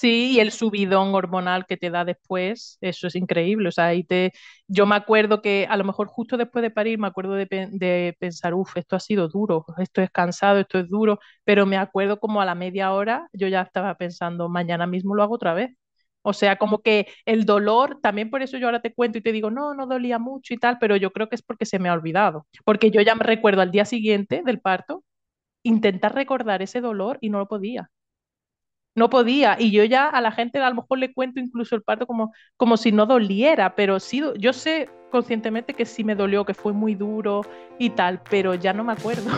Sí, y el subidón hormonal que te da después, eso es increíble. O sea, ahí te, yo me acuerdo que a lo mejor justo después de parir me acuerdo de, de pensar, uff, esto ha sido duro, esto es cansado, esto es duro, pero me acuerdo como a la media hora yo ya estaba pensando, mañana mismo lo hago otra vez. O sea, como que el dolor, también por eso yo ahora te cuento y te digo, no, no dolía mucho y tal, pero yo creo que es porque se me ha olvidado. Porque yo ya me recuerdo al día siguiente del parto, intentar recordar ese dolor y no lo podía. No podía, y yo ya a la gente a lo mejor le cuento incluso el parto como, como si no doliera, pero sí, yo sé conscientemente que sí me dolió, que fue muy duro y tal, pero ya no me acuerdo.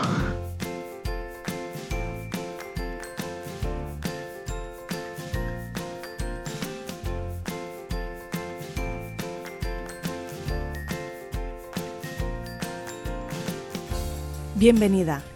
Bienvenida.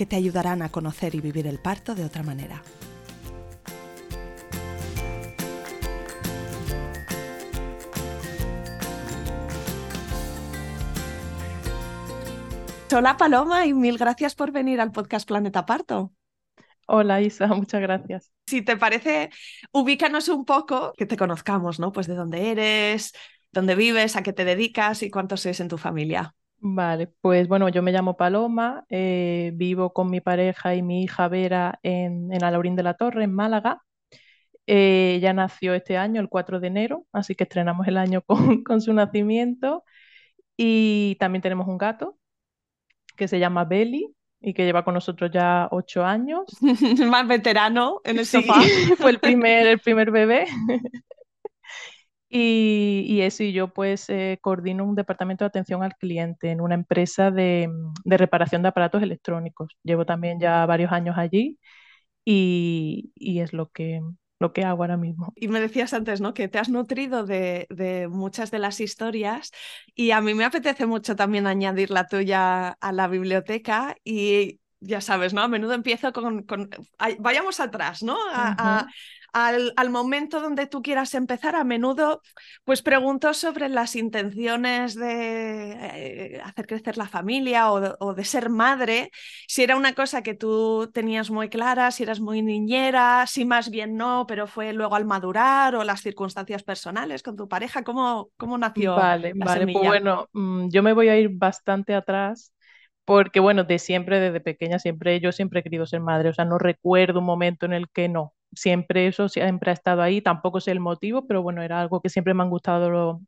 que te ayudarán a conocer y vivir el parto de otra manera. Hola Paloma y mil gracias por venir al podcast Planeta Parto. Hola Isa, muchas gracias. Si te parece, ubícanos un poco, que te conozcamos, ¿no? Pues de dónde eres, dónde vives, a qué te dedicas y cuántos sois en tu familia. Vale, pues bueno, yo me llamo Paloma, eh, vivo con mi pareja y mi hija Vera en, en Alaurín de la Torre, en Málaga. Eh, ella nació este año, el 4 de enero, así que estrenamos el año con, con su nacimiento. Y también tenemos un gato que se llama Belly y que lleva con nosotros ya ocho años. Más veterano en el Sí, sofá. fue el primer, el primer bebé. Y, y eso, y yo pues eh, coordino un departamento de atención al cliente en una empresa de, mm, de reparación de aparatos electrónicos. Llevo también ya varios años allí y, y es lo que, lo que hago ahora mismo. Y me decías antes, ¿no? Que te has nutrido de, de muchas de las historias y a mí me apetece mucho también añadir la tuya a la biblioteca y ya sabes, ¿no? A menudo empiezo con, con- ay, vayamos atrás, ¿no? A- a- Ujú. Al, al momento donde tú quieras empezar, a menudo pues pregunto sobre las intenciones de eh, hacer crecer la familia o de, o de ser madre, si era una cosa que tú tenías muy clara, si eras muy niñera, si más bien no, pero fue luego al madurar o las circunstancias personales con tu pareja, ¿cómo, cómo nació Vale, la vale, pues bueno, mm, yo me voy a ir bastante atrás porque bueno, de siempre, desde pequeña, siempre, yo siempre he querido ser madre, o sea, no recuerdo un momento en el que no, siempre eso siempre ha estado ahí, tampoco sé el motivo, pero bueno, era algo que siempre me han gustado lo-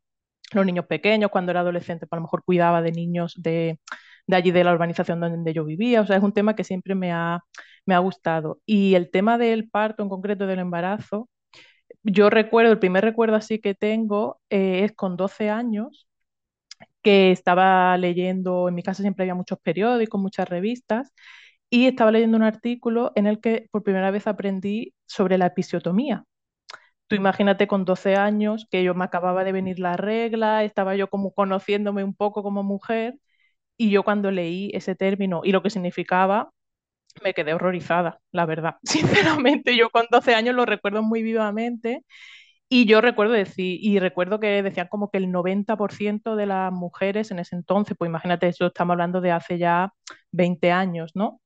los niños pequeños, cuando era adolescente, pues a lo mejor cuidaba de niños de, de allí de la urbanización donde yo vivía, o sea, es un tema que siempre me ha, me ha gustado. Y el tema del parto, en concreto del embarazo, yo recuerdo, el primer recuerdo así que tengo eh, es con 12 años que estaba leyendo, en mi casa siempre había muchos periódicos, muchas revistas, y estaba leyendo un artículo en el que por primera vez aprendí sobre la episiotomía. Tú imagínate con 12 años que yo me acababa de venir la regla, estaba yo como conociéndome un poco como mujer, y yo cuando leí ese término y lo que significaba, me quedé horrorizada, la verdad. Sinceramente, yo con 12 años lo recuerdo muy vivamente y yo recuerdo decir, y recuerdo que decían como que el 90% de las mujeres en ese entonces, pues imagínate, eso estamos hablando de hace ya 20 años, ¿no?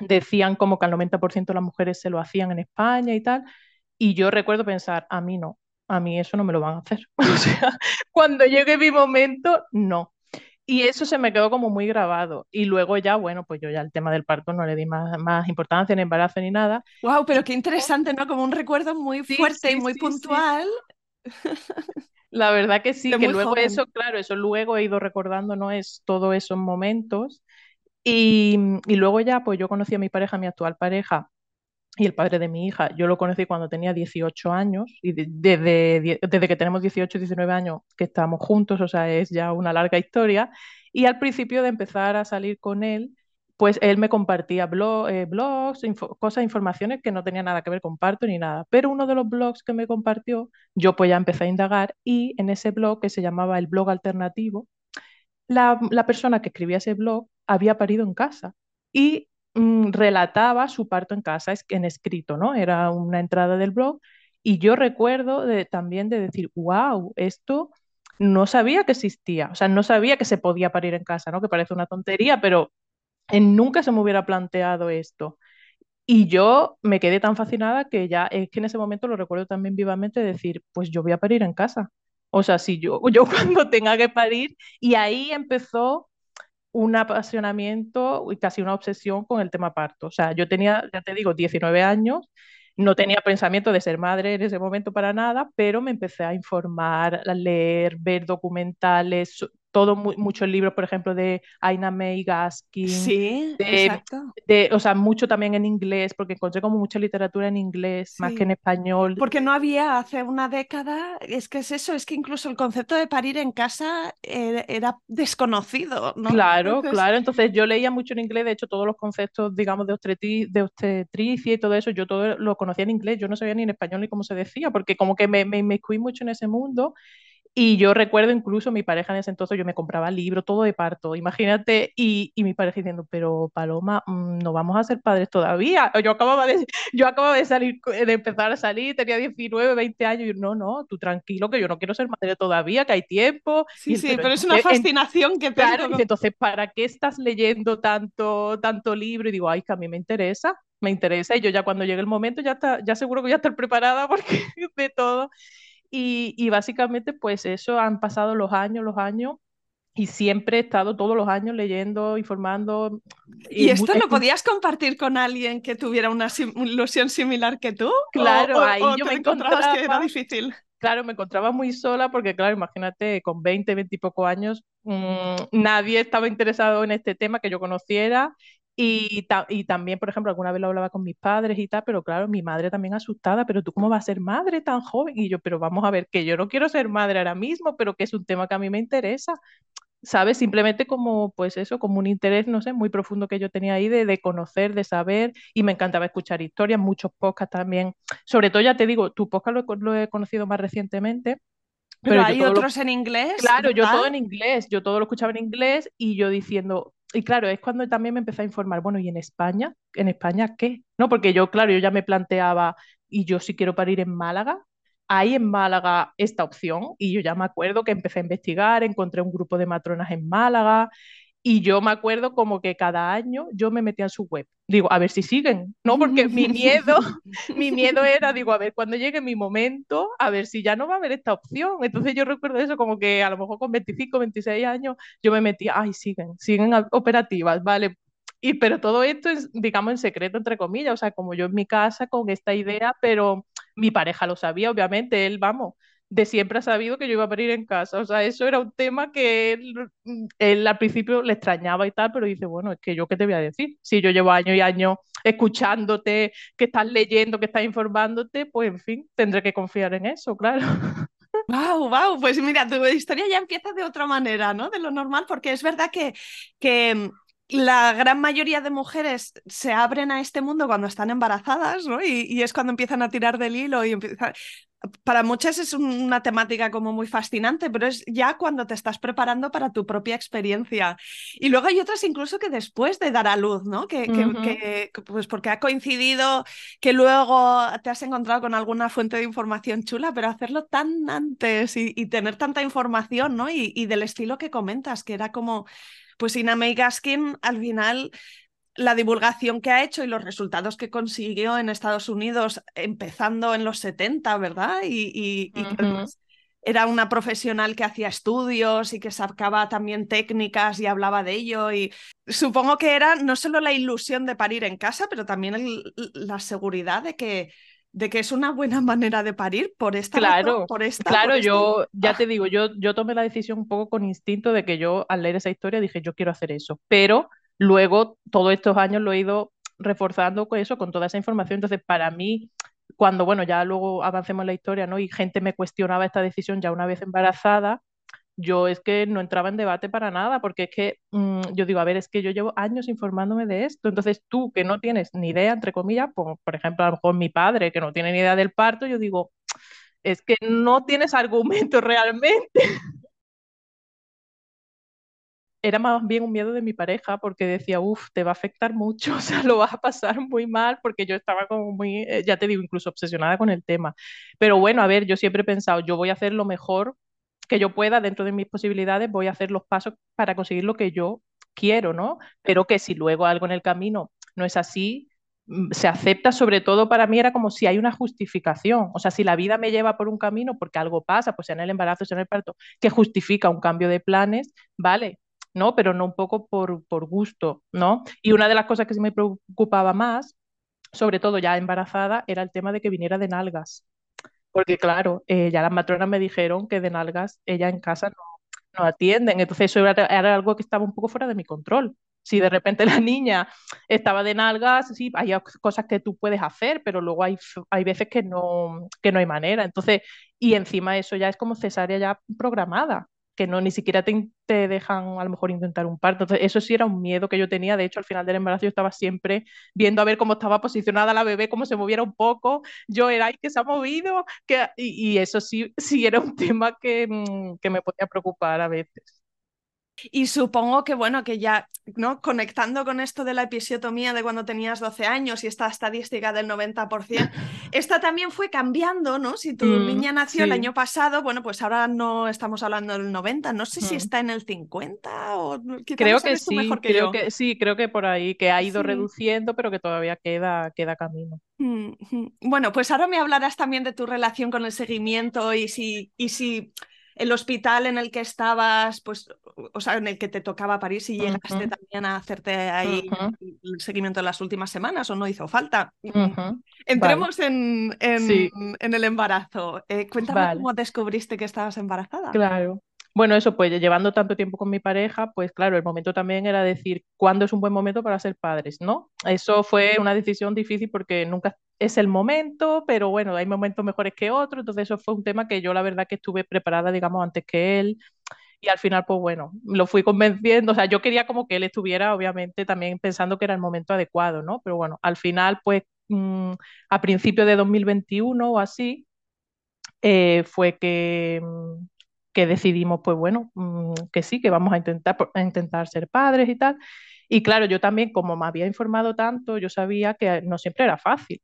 Decían como que al 90% de las mujeres se lo hacían en España y tal. Y yo recuerdo pensar, a mí no, a mí eso no me lo van a hacer. O sea, cuando llegue mi momento, no. Y eso se me quedó como muy grabado. Y luego ya, bueno, pues yo ya el tema del parto no le di más, más importancia, ni embarazo, ni nada. Wow, pero qué interesante, ¿no? Como un recuerdo muy sí, fuerte y muy sí, sí. puntual La verdad que sí, que luego joven. eso, claro, eso luego he ido recordando, ¿no? Es todos esos momentos. Y, luego ya, pues yo conocí a mi pareja, mi actual pareja, y el padre de mi hija. Yo lo conocí cuando tenía 18 años, y de- desde, desde que tenemos 18, 19 años que estamos juntos, o sea, es ya una larga historia. Y al principio de empezar a salir con él, pues él me compartía eh, blogs, cosas, informaciones que no tenían nada que ver con parto ni nada. Pero uno de los blogs que me compartió, yo pues ya empecé a indagar y en ese blog que se llamaba el blog alternativo, la, persona que escribía ese blog había parido en casa y mm, relataba su parto en casa en escrito, ¿no? Era una entrada del blog y yo recuerdo también de decir, wow, esto no sabía que existía, o sea, no sabía que se podía parir en casa, ¿no? Que parece una tontería, pero nunca se me hubiera planteado esto. Y yo me quedé tan fascinada que ya es que en ese momento lo recuerdo también vivamente decir, pues yo voy a parir en casa. O sea, si yo, yo cuando tenga que parir, y ahí empezó un apasionamiento y casi una obsesión con el tema parto. O sea, yo tenía, ya te digo, 19 años, no tenía pensamiento de ser madre en ese momento para nada, pero me empecé a informar, a leer, ver documentales, todo muchos libros, por ejemplo, de Aina May Gaskin. Sí, exacto. De, o sea, mucho también en inglés, porque encontré como mucha literatura en inglés, más que en español. Porque no había hace una década, es que es eso, es que incluso el concepto de parir en casa era, desconocido, ¿no? Claro, claro. Entonces yo leía mucho en inglés, de hecho, todos los conceptos, digamos, de, obstetricia, de obstetricia y todo eso, yo todo lo conocía en inglés, yo no sabía ni en español ni cómo se decía, porque como que me, me, me mucho en ese mundo y yo recuerdo incluso mi pareja en ese entonces, yo me compraba libros, todo de parto, imagínate, y, y mi pareja diciendo, pero Paloma, mm, no vamos a ser padres todavía. Yo acababa de, yo acababa de salir, de empezar a salir, tenía 19, 20 años, y yo, no, no, tú tranquilo, que yo no quiero ser madre todavía, que hay tiempo. Sí, sí, pero, es una fascinación que tengo. Claro, entonces, ¿para qué estás leyendo tanto, tanto libro? Y digo, ay, que a mí me interesa, me interesa, y yo ya cuando llegue el momento, ya, está, ya seguro que voy a estar preparada porque de todo. Y, básicamente, pues eso, han pasado los años, los años, y siempre he estado todos los años leyendo, informando. ¿Y, esto lo podías compartir con alguien que tuviera una ilusión similar que tú? Claro, ahí yo me encontraba que era difícil. Claro, me encontraba muy sola porque, claro, imagínate, con 20, 20 y poco años, mmm, nadie estaba interesado en este tema que yo conociera y, y, también, por ejemplo, alguna vez lo hablaba con mis padres y tal, pero claro, mi madre también asustada, pero tú cómo vas a ser madre tan joven? Y yo, pero vamos a ver, que yo no quiero ser madre ahora mismo, pero que es un tema que a mí me interesa, ¿sabes? Simplemente como, pues eso, como un interés, no sé, muy profundo que yo tenía ahí de, de conocer, de saber, y me encantaba escuchar historias, muchos podcasts también. Sobre todo, ya te digo, tu podcast lo, lo he conocido más recientemente. Pero, hay otros en inglés. Claro, yo todo en inglés, yo todo lo escuchaba en inglés y yo diciendo, y claro, es cuando también me empecé a informar, bueno, ¿y en España? ¿En España qué? No, porque yo, claro, yo ya me planteaba, y yo si quiero parir en Málaga, hay en Málaga esta opción, y yo ya me acuerdo que empecé a investigar, encontré un grupo de matronas en Málaga, y yo me acuerdo como que cada año yo me metía en su web. Digo, a ver si siguen, ¿no? Porque mi miedo, mi miedo era, digo, a ver, cuando llegue mi momento, a ver si ya no va a haber esta opción. Entonces yo recuerdo eso como que a lo mejor con 25, 26 años yo me metía, ay, siguen, siguen operativas, vale. Y, pero todo esto es, digamos, en secreto, entre comillas, o sea, como yo en mi casa con esta idea, pero mi pareja lo sabía, obviamente, él, vamos, de siempre ha sabido que yo iba a parir en casa. O sea, eso era un tema que él, al principio le extrañaba y tal, pero dice, bueno, es que yo qué te voy a decir. Si yo llevo años y años escuchándote, que estás leyendo, que estás informándote, pues en fin, tendré que confiar en eso, claro. Wow, wow, pues mira, tu historia ya empieza de otra manera, ¿no? De lo normal, porque es verdad que, que la gran mayoría de mujeres se abren a este mundo cuando están embarazadas, ¿no? Y, y, es cuando empiezan a tirar del hilo y empiezan para muchas es una temática como muy fascinante, pero es ya cuando te estás preparando para tu propia experiencia. Y luego hay otras incluso que después de dar a luz, ¿no? Que, que, pues porque ha coincidido que luego te has encontrado con alguna fuente de información chula, pero hacerlo tan antes y, tener tanta información, ¿no? Y, y, del estilo que comentas, que era como, pues Ina May Gaskin al final la divulgación que ha hecho y los resultados que consiguió en Estados Unidos empezando en los 70, ¿verdad? Y, era una profesional que hacía estudios y que sacaba también técnicas y hablaba de ello. Y supongo que era no solo la ilusión de parir en casa, pero también la seguridad de que de que es una buena manera de parir por esta claro por esta claro yo ya te digo yo yo tomé la decisión un poco con instinto de que yo al leer esa historia dije yo quiero hacer eso pero Luego, todos estos años lo he ido reforzando con eso, con toda esa información. Entonces, para mí, cuando, bueno, ya luego avancemos en la historia, ¿no? Y gente me cuestionaba esta decisión ya una vez embarazada, yo es que no entraba en debate para nada, porque es que mm, yo digo, a ver, es que yo llevo años informándome de esto, entonces tú que no tienes ni idea, entre comillas, por, por ejemplo, a lo mejor mi padre que no tiene ni idea del parto, yo digo, es que no tienes argumento realmente era más bien un miedo de mi pareja porque decía, uff, te va a afectar mucho, o sea, lo vas a pasar muy mal porque yo estaba como muy, eh, ya te digo, incluso obsesionada con el tema. Pero bueno, a ver, yo siempre he pensado, yo voy a hacer lo mejor que yo pueda dentro de mis posibilidades, voy a hacer los pasos para conseguir lo que yo quiero, ¿no? Pero que si luego algo en el camino no es así, mm, se acepta, sobre todo para mí era como si hay una justificación, o sea, si la vida me lleva por un camino porque algo pasa, pues sea en el embarazo, sea en el parto, que justifica un cambio de planes, vale, ¿no? Pero no un poco por, por gusto, ¿no? Y una de las cosas que sí me preocupaba más, sobre todo ya embarazada, era el tema de que viniera de nalgas. Porque claro, eh, ya las matronas me dijeron que de nalgas ella en casa no, no atienden. Entonces eso era, era, algo que estaba un poco fuera de mi control. Si de repente la niña estaba de nalgas, sí, hay cosas que tú puedes hacer, pero luego hay, hay veces que no, que no hay manera. Entonces, y encima eso ya es como cesárea ya programada que no ni siquiera te, dejan a lo mejor intentar un parto. Entonces, eso sí era un miedo que yo tenía. De hecho, al final del embarazo estaba siempre viendo a ver cómo estaba posicionada la bebé, cómo se moviera un poco. Yo era, ay, que se ha movido. Que... Y, y, eso sí, sí era un tema que, mm, que me podía preocupar a veces. Y supongo que, bueno, que ya, ¿no? Conectando con esto de la episiotomía de cuando tenías 12 años y esta estadística del 90%, esta también fue cambiando, ¿no? Si tu mm, niña nació sí. el año pasado, bueno, pues ahora no estamos hablando del 90, no sé mm. si está en el 50 o... Creo que sí, mejor que creo yo? que sí, creo que por ahí, que ha ido sí. reduciendo, pero que todavía queda, queda camino. Mm. Bueno, pues ahora me hablarás también de tu relación con el seguimiento y si... Y si el hospital en el que estabas, pues, o sea, en el que te tocaba París y llegaste uh -huh. también a hacerte ahí uh -huh. el seguimiento de las últimas semanas o no hizo falta. Uh -huh. Entremos vale. en, en, sí. en, el embarazo. Eh, cuéntame vale. cómo descubriste que estabas embarazada. Claro. Bueno, eso pues llevando tanto tiempo con mi pareja, pues claro, el momento también era decir cuándo es un buen momento para ser padres, ¿no? Eso fue una decisión difícil porque nunca es el momento, pero bueno, hay momentos mejores que otros, entonces eso fue un tema que yo la verdad que estuve preparada, digamos, antes que él y al final, pues bueno, lo fui convenciendo, o sea, yo quería como que él estuviera, obviamente, también pensando que era el momento adecuado, ¿no? Pero bueno, al final, pues mmm, a principios de 2021 o así, eh, fue que mmm, que decidimos, pues bueno, mmm, que sí, que vamos a intentar, intentar ser padres y tal. Y claro, yo también, como me había informado tanto, yo sabía que no siempre era fácil.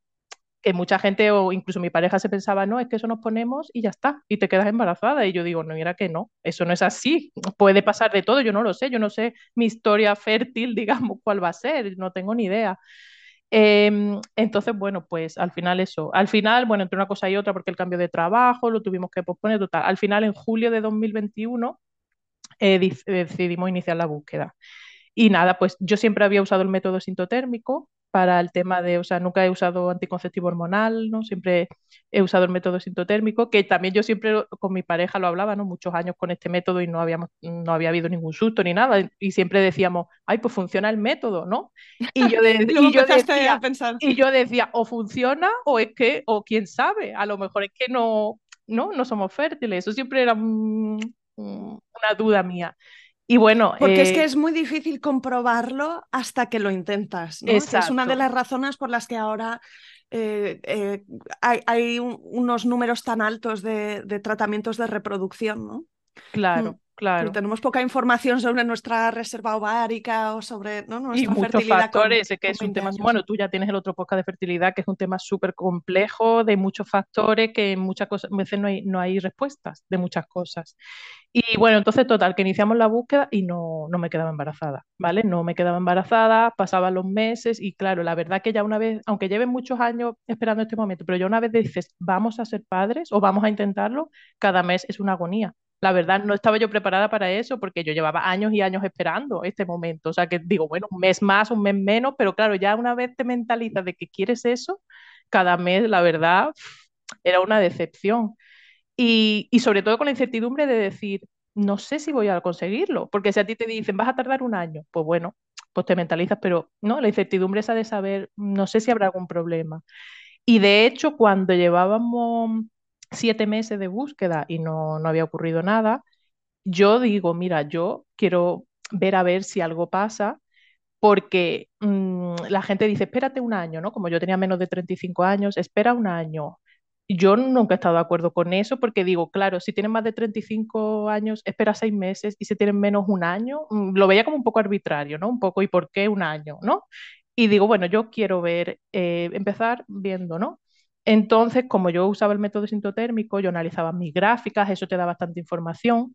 Que mucha gente, o incluso mi pareja, se pensaba, no, es que eso nos ponemos y ya está, y te quedas embarazada. Y yo digo, no, mira que no, eso no es así. Puede pasar de todo, yo no lo sé, yo no sé mi historia fértil, digamos, cuál va a ser, no tengo ni idea. Eh, entonces, bueno, pues al final eso. Al final, bueno, entre una cosa y otra, porque el cambio de trabajo lo tuvimos que posponer, total. Al final, en julio de 2021, eh, decidimos iniciar la búsqueda. Y nada, pues yo siempre había usado el método sintotérmico, para el tema de, o sea, nunca he usado anticonceptivo hormonal, ¿no? Siempre he usado el método sintotérmico, que también yo siempre con mi pareja lo hablaba, ¿no? Muchos años con este método y no, habíamos, no había habido ningún susto ni nada, y siempre decíamos, ay, pues funciona el método, ¿no? Y yo, de, y yo decía, y yo decía, o funciona o es que, o quién sabe, a lo mejor es que no, no, no somos fértiles, eso siempre era un, un, una duda mía. Y bueno, porque eh... es que es muy difícil comprobarlo hasta que lo intentas. ¿no? Es una de las razones por las que ahora eh, eh, hay, hay un, unos números tan altos de, de, tratamientos de reproducción. ¿no? Claro. Mm. Claro. Pero tenemos poca información sobre nuestra reserva ovárica o sobre ¿no? nuestra y muchos fertilidad factores, con, que con es un tema, años. bueno, tú ya tienes el otro podcast de fertilidad, que es un tema súper complejo, de muchos factores, que en muchas cosas, a veces no hay, no hay respuestas de muchas cosas. Y bueno, entonces total, que iniciamos la búsqueda y no, no me quedaba embarazada, ¿vale? No me quedaba embarazada, pasaban los meses y claro, la verdad que ya una vez, aunque lleven muchos años esperando este momento, pero ya una vez dices, vamos a ser padres o vamos a intentarlo, cada mes es una agonía la verdad no estaba yo preparada para eso porque yo llevaba años y años esperando este momento. O sea que digo, bueno, un mes más, un mes menos, pero claro, ya una vez te mentalizas de que quieres eso, cada mes, la verdad, era una decepción. Y, y sobre todo con la incertidumbre de decir, no sé si voy a conseguirlo, porque si a ti te dicen, vas a tardar un año, pues bueno, pues te mentalizas, pero no, la incertidumbre esa de saber, no sé si habrá algún problema. Y de hecho, cuando llevábamos siete meses de búsqueda y no, no había ocurrido nada, yo digo, mira, yo quiero ver a ver si algo pasa, porque mmm, la gente dice, espérate un año, ¿no? Como yo tenía menos de 35 años, espera un año. Yo nunca he estado de acuerdo con eso porque digo, claro, si tienen más de 35 años, espera seis meses y si tienen menos un año, mm, lo veía como un poco arbitrario, ¿no? Un poco, ¿y por qué un año, ¿no? Y digo, bueno, yo quiero ver, eh, empezar viendo, ¿no? Entonces, como yo usaba el método sintotérmico, yo analizaba mis gráficas, eso te da bastante información.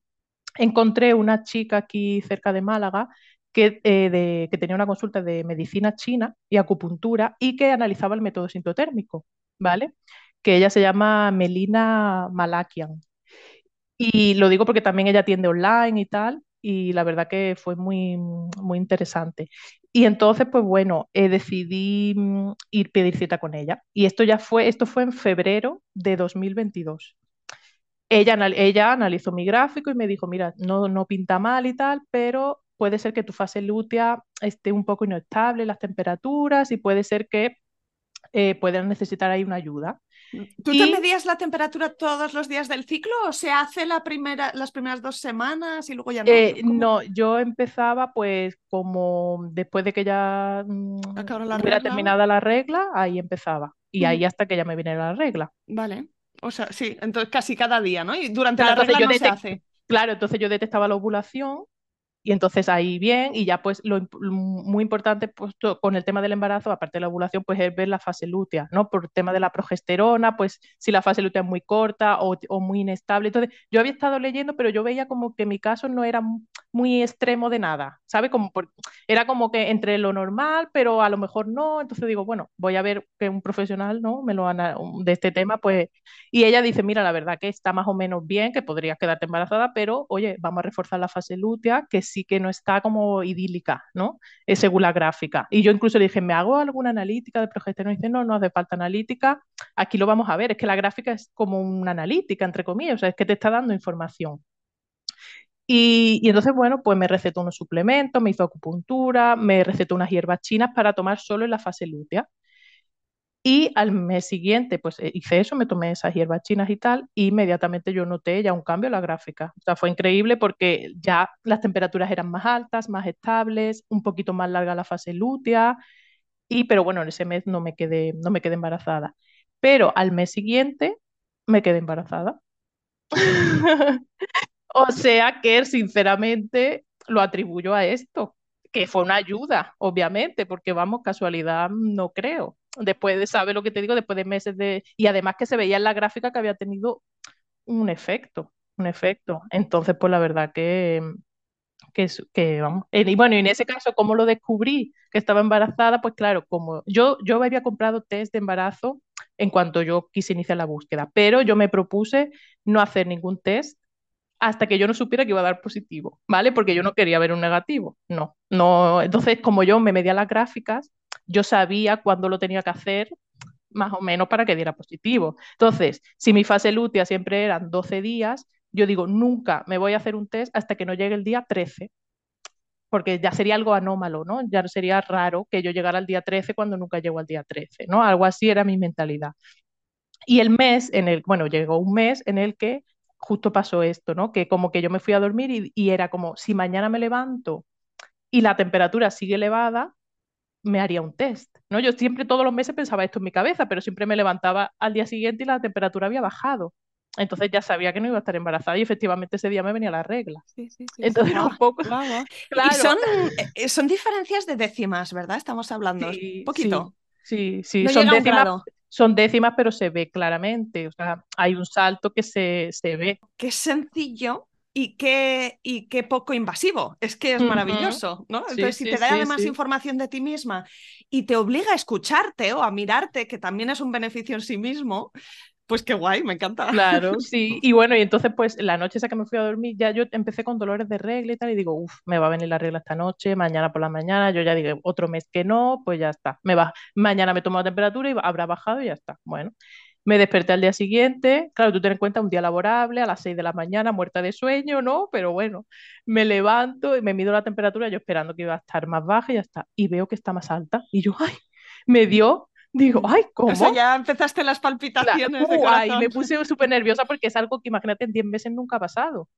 Encontré una chica aquí cerca de Málaga que, eh, que tenía una consulta de medicina china y acupuntura y que analizaba el método sintotérmico, ¿vale? Que ella se llama Melina Malakian. Y lo digo porque también ella atiende online y tal, y la verdad que fue muy, muy interesante. Y entonces, pues bueno, eh, decidí mm, ir pedir cita con ella. Y esto ya fue, esto fue en febrero de 2022. Ella, ella analizó mi gráfico y me dijo, mira, no, no pinta mal y tal, pero puede ser que tu fase lútea esté un poco inestable, las temperaturas, y puede ser que eh, puedan necesitar ahí una ayuda. ¿Tú y... te medías la temperatura todos los días del ciclo o se hace la primera, las primeras dos semanas y luego ya no? Eh, no, yo empezaba pues como después de que ya mmm, hubiera terminada la regla, ahí empezaba. Y mm. ahí hasta que ya me viniera la regla. Vale. O sea, sí, entonces casi cada día, ¿no? Y durante claro, la regla no se hace. Claro, entonces yo detectaba la ovulación y entonces ahí bien, y ya pues lo, muy importante pues, con el tema del embarazo, aparte de la ovulación, pues es ver la fase lútea, ¿no? Por el tema de la progesterona, pues si la fase lútea es muy corta o, o, muy inestable. Entonces, yo había estado leyendo, pero yo veía como que mi caso no era muy extremo de nada, ¿sabe? Como por, era como que entre lo normal, pero a lo mejor no. Entonces digo, bueno, voy a ver que un profesional, ¿no? Me lo de este tema, pues, y ella dice, mira, la verdad que está más o menos bien, que podrías quedarte embarazada, pero oye, vamos a reforzar la fase lútea, que sí que no está como idílica, ¿no? Es según la gráfica. Y yo incluso le dije, ¿me hago alguna analítica de progesterona? Y dice, no, no hace falta analítica. Aquí lo vamos a ver, es que la gráfica es como una analítica, entre comillas, o sea, es que te está dando información. Y, y, entonces, bueno, pues me recetó unos suplementos, me hizo acupuntura, me recetó unas hierbas chinas para tomar solo en la fase lútea. Y al mes siguiente, pues eh, hice eso, me tomé esas hierbas chinas y tal, y inmediatamente yo noté ya un cambio en la gráfica. O sea, fue increíble porque ya las temperaturas eran más altas, más estables, un poquito más larga la fase lútea, y pero bueno, en ese mes no me quedé, no me quedé embarazada. Pero al mes siguiente me quedé embarazada. o sea que, sinceramente, lo atribuyo a esto, que fue una ayuda, obviamente, porque vamos, casualidad no creo después de, ¿sabe lo que te digo? Después de meses de... Y además que se veía en la gráfica que había tenido un efecto, un efecto. Entonces, pues la verdad que, que, vamos. Y bueno, en ese caso, ¿cómo lo descubrí que estaba embarazada? Pues claro, como yo, yo había comprado test de embarazo en cuanto yo quise iniciar la búsqueda, pero yo me propuse no hacer ningún test hasta que yo no supiera que iba a dar positivo, ¿vale? Porque yo no quería ver un negativo, no, no. Entonces, como yo me medía las gráficas, yo sabía cuándo lo tenía que hacer más o menos para que diera positivo. Entonces, si mi fase lútea siempre eran 12 días, yo digo, nunca me voy a hacer un test hasta que no llegue el día 13, porque ya sería algo anómalo, ¿no? Ya sería raro que yo llegara al día 13 cuando nunca llego al día 13, ¿no? Algo así era mi mentalidad. Y el mes en el, bueno, llegó un mes en el que justo pasó esto, ¿no? Que como que yo me fui a dormir y, y era como, si mañana me levanto y la temperatura sigue elevada, me haría un test, ¿no? Yo siempre todos los meses pensaba esto en mi cabeza, pero siempre me levantaba al día siguiente y la temperatura había bajado. Entonces ya sabía que no iba a estar embarazada y efectivamente ese día me venía la regla. Sí, sí, sí, Entonces sí. un poco... Claro. Y son, eh, son diferencias de décimas, ¿verdad? Estamos hablando un poquito. Sí, sí, No son décimas. Son décimas, pero se ve claramente. O sea, hay un salto que se, se ve. Qué sencillo y qué, y qué poco invasivo. Es que es maravilloso, ¿no? Sí, Entonces, si sí, te da sí, además información de ti misma y te obliga a escucharte o a mirarte, que también es un beneficio en sí mismo, pues qué guay, me encanta. Claro, sí. Y bueno, y entonces pues la noche esa que me fui a dormir, ya yo empecé con dolores de regla y tal, y digo, uff, me va a venir la regla esta noche, mañana por la mañana, yo ya digo, otro mes que no, pues ya está. Me va, mañana me tomo la temperatura y habrá bajado y ya está. Bueno, me desperté al día siguiente, claro, tú ten en cuenta un día laborable, a las 6 de la mañana, muerta de sueño, ¿no? Pero bueno, me levanto y me mido la temperatura, yo esperando que iba a estar más baja y ya está. Y veo que está más alta. Y yo, ay, me dio, digo, ay, ¿cómo? O sea, ya empezaste las palpitaciones de uh, ay, corazón. me puse súper nerviosa porque es algo que imagínate en 10 meses nunca ha pasado.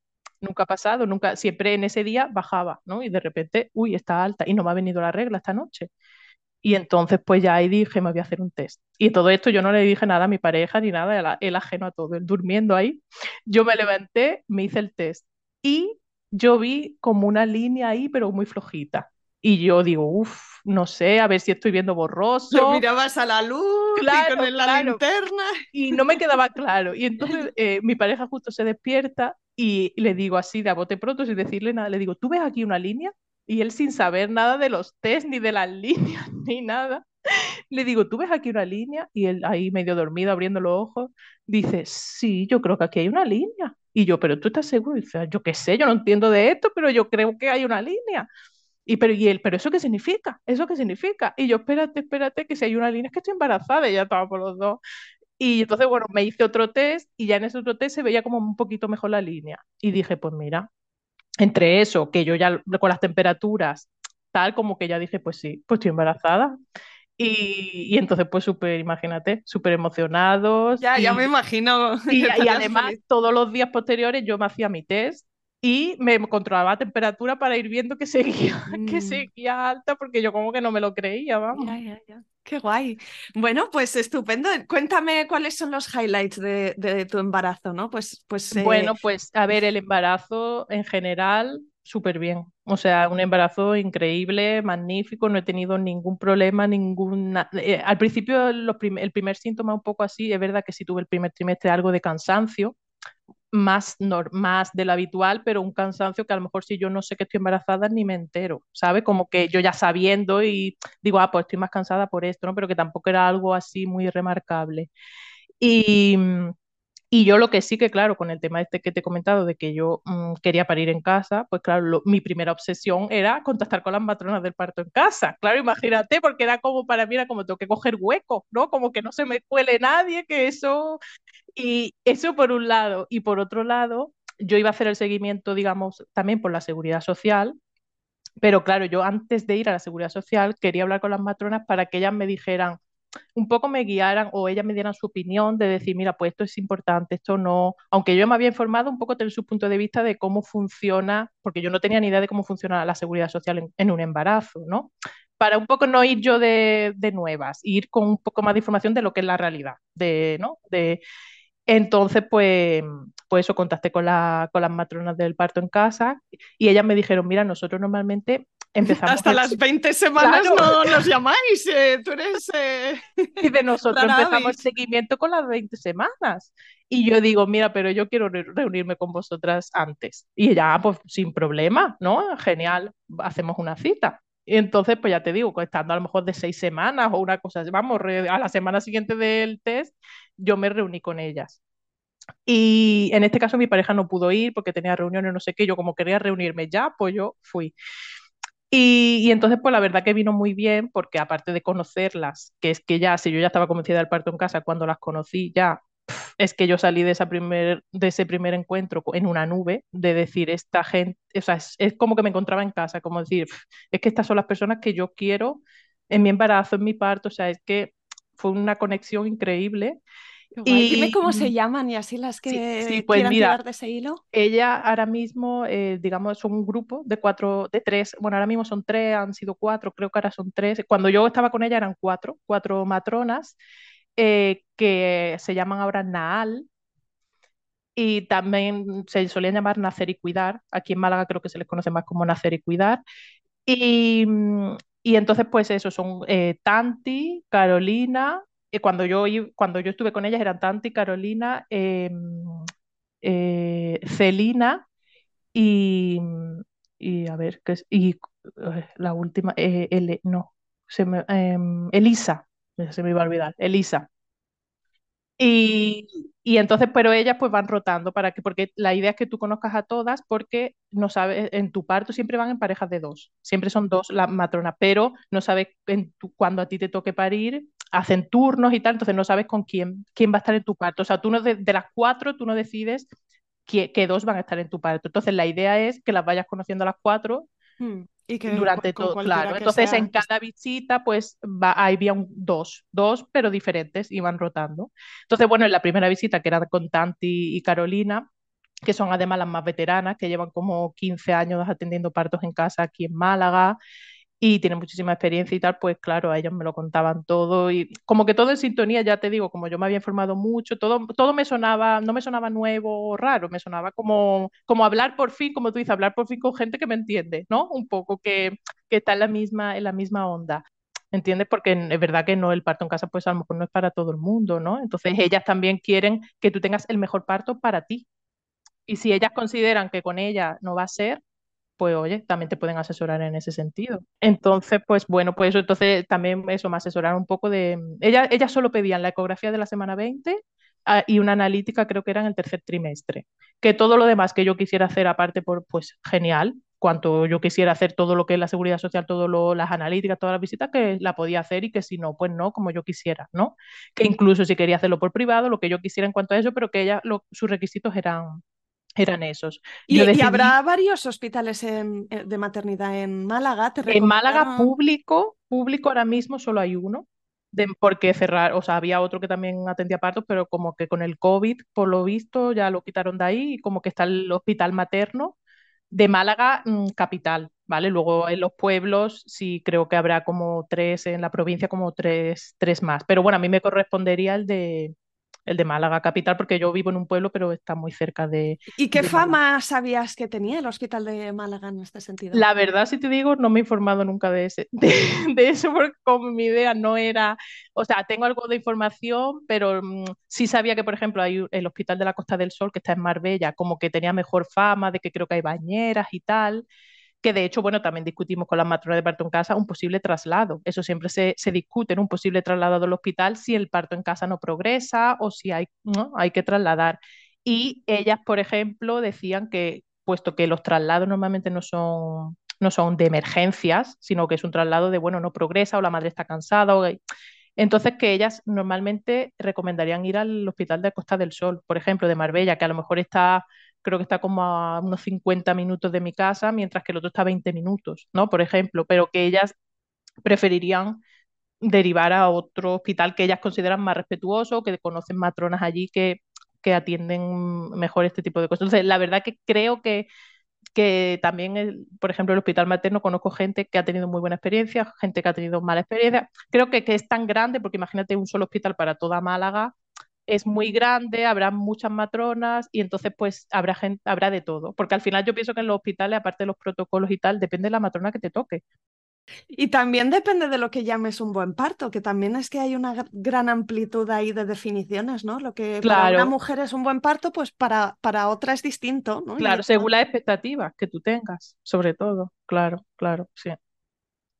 nunca ha pasado, nunca, siempre en ese día bajaba, ¿no? Y de repente, uy, está alta y no me ha venido la regla esta noche. Y entonces pues ya ahí dije, me voy a hacer un test. Y todo esto yo no le dije nada a mi pareja ni nada, él, ajeno a todo, él durmiendo ahí. Yo me levanté, me hice el test y yo vi como una línea ahí, pero muy flojita. Y yo digo, uff, no sé, a ver si estoy viendo borroso. Lo mirabas a la luz y con la linterna. Y no me quedaba claro. Y entonces eh, mi pareja justo se despierta y le digo así de a bote pronto, sin decirle nada, le digo, ¿tú ves aquí una línea? Y él sin saber nada de los test, ni de las líneas, ni nada, le digo, ¿tú ves aquí una línea? Y él ahí medio dormido, abriendo los ojos, dice, sí, yo creo que aquí hay una línea. Y yo, pero tú estás seguro? Y dice, yo qué sé, yo no entiendo de esto, pero yo creo que hay una línea. Y, pero, y él, ¿pero eso qué significa? ¿Eso qué significa? Y yo, espérate, espérate, que si hay una línea es que estoy embarazada y ya estaba por los dos. Y entonces, bueno, me hice otro test y ya en ese otro test se veía como un poquito mejor la línea. Y dije, pues mira, entre eso, que yo ya con las temperaturas, tal como que ya dije, pues sí, pues estoy embarazada. Y, y entonces, pues súper, imagínate, súper emocionados. Ya, ya me imagino. Y, y además, todos los días posteriores yo me hacía mi test y me controlaba la temperatura para ir viendo que seguía, que mm. seguía alta, porque yo como que no me lo creía, vamos. Qué guay. Bueno, pues estupendo. Cuéntame cuáles son los highlights de, de tu embarazo, ¿no? Pues, pues. Eh, bueno, pues a ver, el embarazo en general, súper bien. O sea, un embarazo increíble, magnífico, no he tenido ningún problema, ninguna... Eh, al principio el primer síntoma un poco así, es verdad que sí tuve el primer trimestre algo de cansancio, más, más de lo habitual, pero un cansancio que a lo mejor si yo no sé que estoy embarazada ni me entero, ¿sabe? Como que yo ya sabiendo y digo, ah, pues estoy más cansada por esto, ¿no? Pero que tampoco era algo así muy remarcable. Y, y yo lo que sí que, claro, con el tema este que te he comentado de que yo mm, quería parir en casa, pues claro, mi primera obsesión era contactar con las matronas del parto en casa. Claro, imagínate, porque era como para mí, era como tengo que coger hueco, ¿no? Como que no se me cuele nadie, que eso y eso por un lado. Y por otro lado, yo iba a hacer el seguimiento, digamos, también por la seguridad social. Pero claro, yo antes de ir a la seguridad social quería hablar con las matronas para que ellas me dijeran, un poco me guiaran o ellas me dieran su opinión de decir, mira, pues esto es importante, esto no, aunque yo me había informado un poco tener su punto de vista de cómo funciona, porque yo no tenía ni idea de cómo funciona la seguridad social en, en un embarazo, ¿no? Para un poco no ir yo de, de, nuevas, ir con un poco más de información de lo que es la realidad, de, ¿no? De, entonces, pues, pues eso, contacté con, la, con las matronas del parto en casa y ellas me dijeron, mira, nosotros normalmente empezamos... Hasta las 20 semanas no nos llamáis, eh, tú eres... Eh, y de nosotros empezamos el seguimiento con las 20 semanas. Y yo digo, mira, pero yo quiero reunirme con vosotras antes. Y ya, ah, pues sin problema, ¿no? Genial, hacemos una cita. Y entonces, pues ya te digo, estando a lo mejor de seis semanas o una cosa, vamos, a la semana siguiente del test, yo me reuní con ellas. Y en este caso mi pareja no pudo ir porque tenía reuniones, no sé qué, yo como quería reunirme ya, pues yo fui. Y, entonces, pues la verdad que vino muy bien porque aparte de conocerlas, que es que ya, si yo ya estaba convencida del parto en casa, cuando las conocí ya, es que yo salí de, esa primer, de ese primer encuentro en una nube, de decir, esta gente, o sea, es, es como que me encontraba en casa, como decir, es que estas son las personas que yo quiero en mi embarazo, en mi parto, o sea, es que fue una conexión increíble. Y, Dime cómo se llaman y así las que sí, pues quieran tirar de ese hilo. Ella ahora mismo, eh, digamos, son un grupo de cuatro, de tres, bueno, ahora mismo son tres, han sido cuatro, creo que ahora son tres. Cuando yo estaba con ella eran cuatro, cuatro matronas eh, que se llaman ahora Naal. Y también se solían llamar Nacer y Cuidar. Aquí en Málaga creo que se les conoce más como Nacer y Cuidar. Y, y entonces, pues eso, son eh, Tanti, Carolina, y cuando yo, cuando yo estuve con ellas eran Tanti, Carolina, em, eh, Celina y, a ver, ¿qué es? y eh, la última, eh, no, se me, em, Elisa, se me iba a olvidar, Elisa. Y, y, entonces, pero ellas pues van rotando para que, porque la idea es que tú conozcas a todas porque no sabes, en tu parto siempre van en parejas de dos, siempre son dos las matronas, pero no sabes en cuando a ti te toque parir, hacen turnos y tal, entonces no sabes con quién, quién va a estar en tu parto. O sea, tú no de, las cuatro, tú no decides que, dos van a estar en tu parto. Entonces la idea es que las vayas conociendo a las cuatro. Hmm, y que durante todo, claro. Entonces en cada visita, pues va, había un, dos, dos, pero diferentes, y van rotando. Entonces, bueno, en la primera visita, que era con Tanti y Carolina, que son además las más veteranas, que llevan como 15 años atendiendo partos en casa aquí en Málaga y tienen muchísima experiencia y tal, pues claro, a ellos me lo contaban todo y como que todo en sintonía, ya te digo, como yo me había informado mucho, todo, todo me sonaba, no me sonaba nuevo o raro, me sonaba como, como hablar por fin, como tú dices, hablar por fin con gente que me entiende, ¿no? Un poco que, que está en la misma, en la misma onda. ¿Entiendes? Porque es verdad que no, el parto en casa, pues a lo mejor no es para todo el mundo, ¿no? Entonces ellas también quieren que tú tengas el mejor parto para ti. Y si ellas consideran que con ella no va a ser, pues oye, también te pueden asesorar en ese sentido. Entonces, pues bueno, pues eso, entonces también eso, me asesoraron un poco de... Ellas ella solo pedían la ecografía de la semana 20 ah, y una analítica creo que era en el tercer trimestre. Que todo lo demás que yo quisiera hacer aparte, por, pues genial, cuanto yo quisiera hacer todo lo que es la seguridad social, todas las analíticas, todas las visitas, que la podía hacer y que si no, pues no, como yo quisiera, ¿no? Que incluso si quería hacerlo por privado, lo que yo quisiera en cuanto a eso, pero que ella, sus requisitos eran, eran esos. ¿Y, decidí... ¿Y, habrá varios hospitales en, eh, de maternidad en Málaga? ¿Te en Málaga público, público ahora mismo solo hay uno, de, porque cerrar, o sea, había otro que también atendía partos, pero como que con el COVID, por lo visto, ya lo quitaron de ahí y como que está el hospital materno de Málaga mm, capital, ¿vale? Luego en los pueblos sí creo que habrá como tres, en la provincia como tres, tres más, pero bueno, a mí me correspondería el de, el de Málaga capital, porque yo vivo en un pueblo, pero está muy cerca de. ¿Y qué de fama Málaga. sabías que tenía el hospital de Málaga en este sentido? La verdad, si te digo, no me he informado nunca de, ese, de, de eso, porque como mi idea no era. O sea, tengo algo de información, pero mmm, sí sabía que, por ejemplo, hay el Hospital de la Costa del Sol, que está en Marbella, como que tenía mejor fama, de que creo que hay bañeras y tal que de hecho, bueno, también discutimos con las matronas de parto en casa un posible traslado. Eso siempre se, se discute en un posible traslado del hospital si el parto en casa no progresa o si hay, ¿no? hay que trasladar. Y ellas, por ejemplo, decían que, puesto que los traslados normalmente no son, no son de emergencias, sino que es un traslado de, bueno, no progresa o la madre está cansada. O... Entonces, que ellas normalmente recomendarían ir al hospital de Costa del Sol, por ejemplo, de Marbella, que a lo mejor está creo que está como a unos 50 minutos de mi casa, mientras que el otro está a 20 minutos, ¿no? Por ejemplo, pero que ellas preferirían derivar a otro hospital que ellas consideran más respetuoso, que conocen matronas allí que, que atienden mejor este tipo de cosas. Entonces, la verdad que creo que, que también, por ejemplo, el hospital materno conozco gente que ha tenido muy buena experiencia, gente que ha tenido mala experiencia. Creo que, que es tan grande, porque imagínate un solo hospital para toda Málaga, es muy grande, habrá muchas matronas y entonces pues habrá gente, habrá de todo, porque al final yo pienso que en los hospitales, aparte de los protocolos y tal, depende de la matrona que te toque. Y también depende de lo que llames un buen parto, que también es que hay una gran amplitud ahí de definiciones, ¿no? Lo que claro. para una mujer es un buen parto, pues para, para otra es distinto, ¿no? Claro, según las expectativas que tú tengas, sobre todo, claro, claro, sí.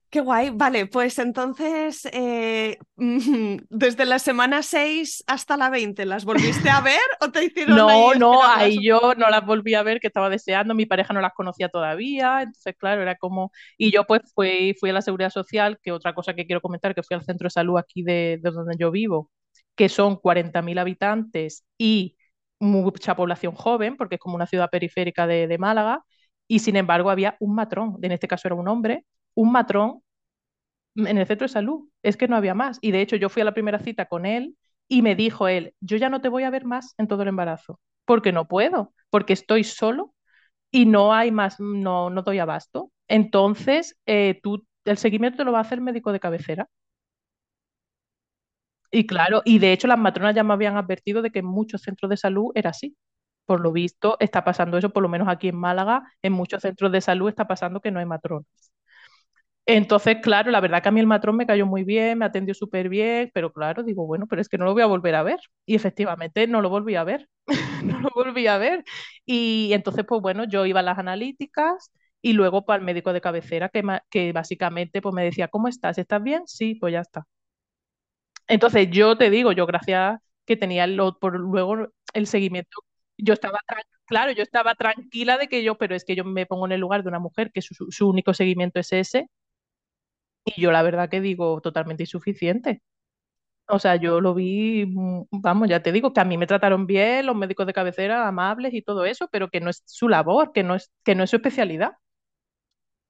Qué guay. Vale, pues entonces, eh, desde la semana 6 hasta la 20, ¿las volviste a ver o te hicieron No, ahí no, ahí yo no las volví a ver, que estaba deseando, mi pareja no las conocía todavía, entonces claro, era como... Y yo pues fui, fui a la Seguridad Social, que otra cosa que quiero comentar, que fui al centro de salud aquí de, de donde yo vivo, que son 40.000 habitantes y mucha población joven, porque es como una ciudad periférica de, de Málaga, y sin embargo había un matrón, en este caso era un hombre, un matrón en el centro de salud. Es que no había más. Y de hecho yo fui a la primera cita con él y me dijo él, yo ya no te voy a ver más en todo el embarazo, porque no puedo, porque estoy solo y no hay más, no, no doy abasto. Entonces, eh, tú, el seguimiento te lo va a hacer el médico de cabecera. Y claro, y de hecho las matronas ya me habían advertido de que en muchos centros de salud era así. Por lo visto está pasando eso, por lo menos aquí en Málaga, en muchos centros de salud está pasando que no hay matronas. Entonces, claro, la verdad que a mí el matrón me cayó muy bien, me atendió súper bien, pero claro, digo, bueno, pero es que no lo voy a volver a ver. Y efectivamente no lo volví a ver, no lo volví a ver. Y entonces, pues bueno, yo iba a las analíticas y luego para el médico de cabecera, que, básicamente pues me decía, ¿cómo estás? ¿Estás bien? Sí, pues ya está. Entonces, yo te digo, yo gracias que tenía por luego el seguimiento, yo estaba claro, yo estaba tranquila de que yo, pero es que yo me pongo en el lugar de una mujer que su único seguimiento es ese y yo la verdad que digo totalmente insuficiente. O sea, yo lo vi, mm, vamos, ya te digo, que a mí me trataron bien, los médicos de cabecera amables y todo eso, pero que no es su labor, que no es, que no es su especialidad.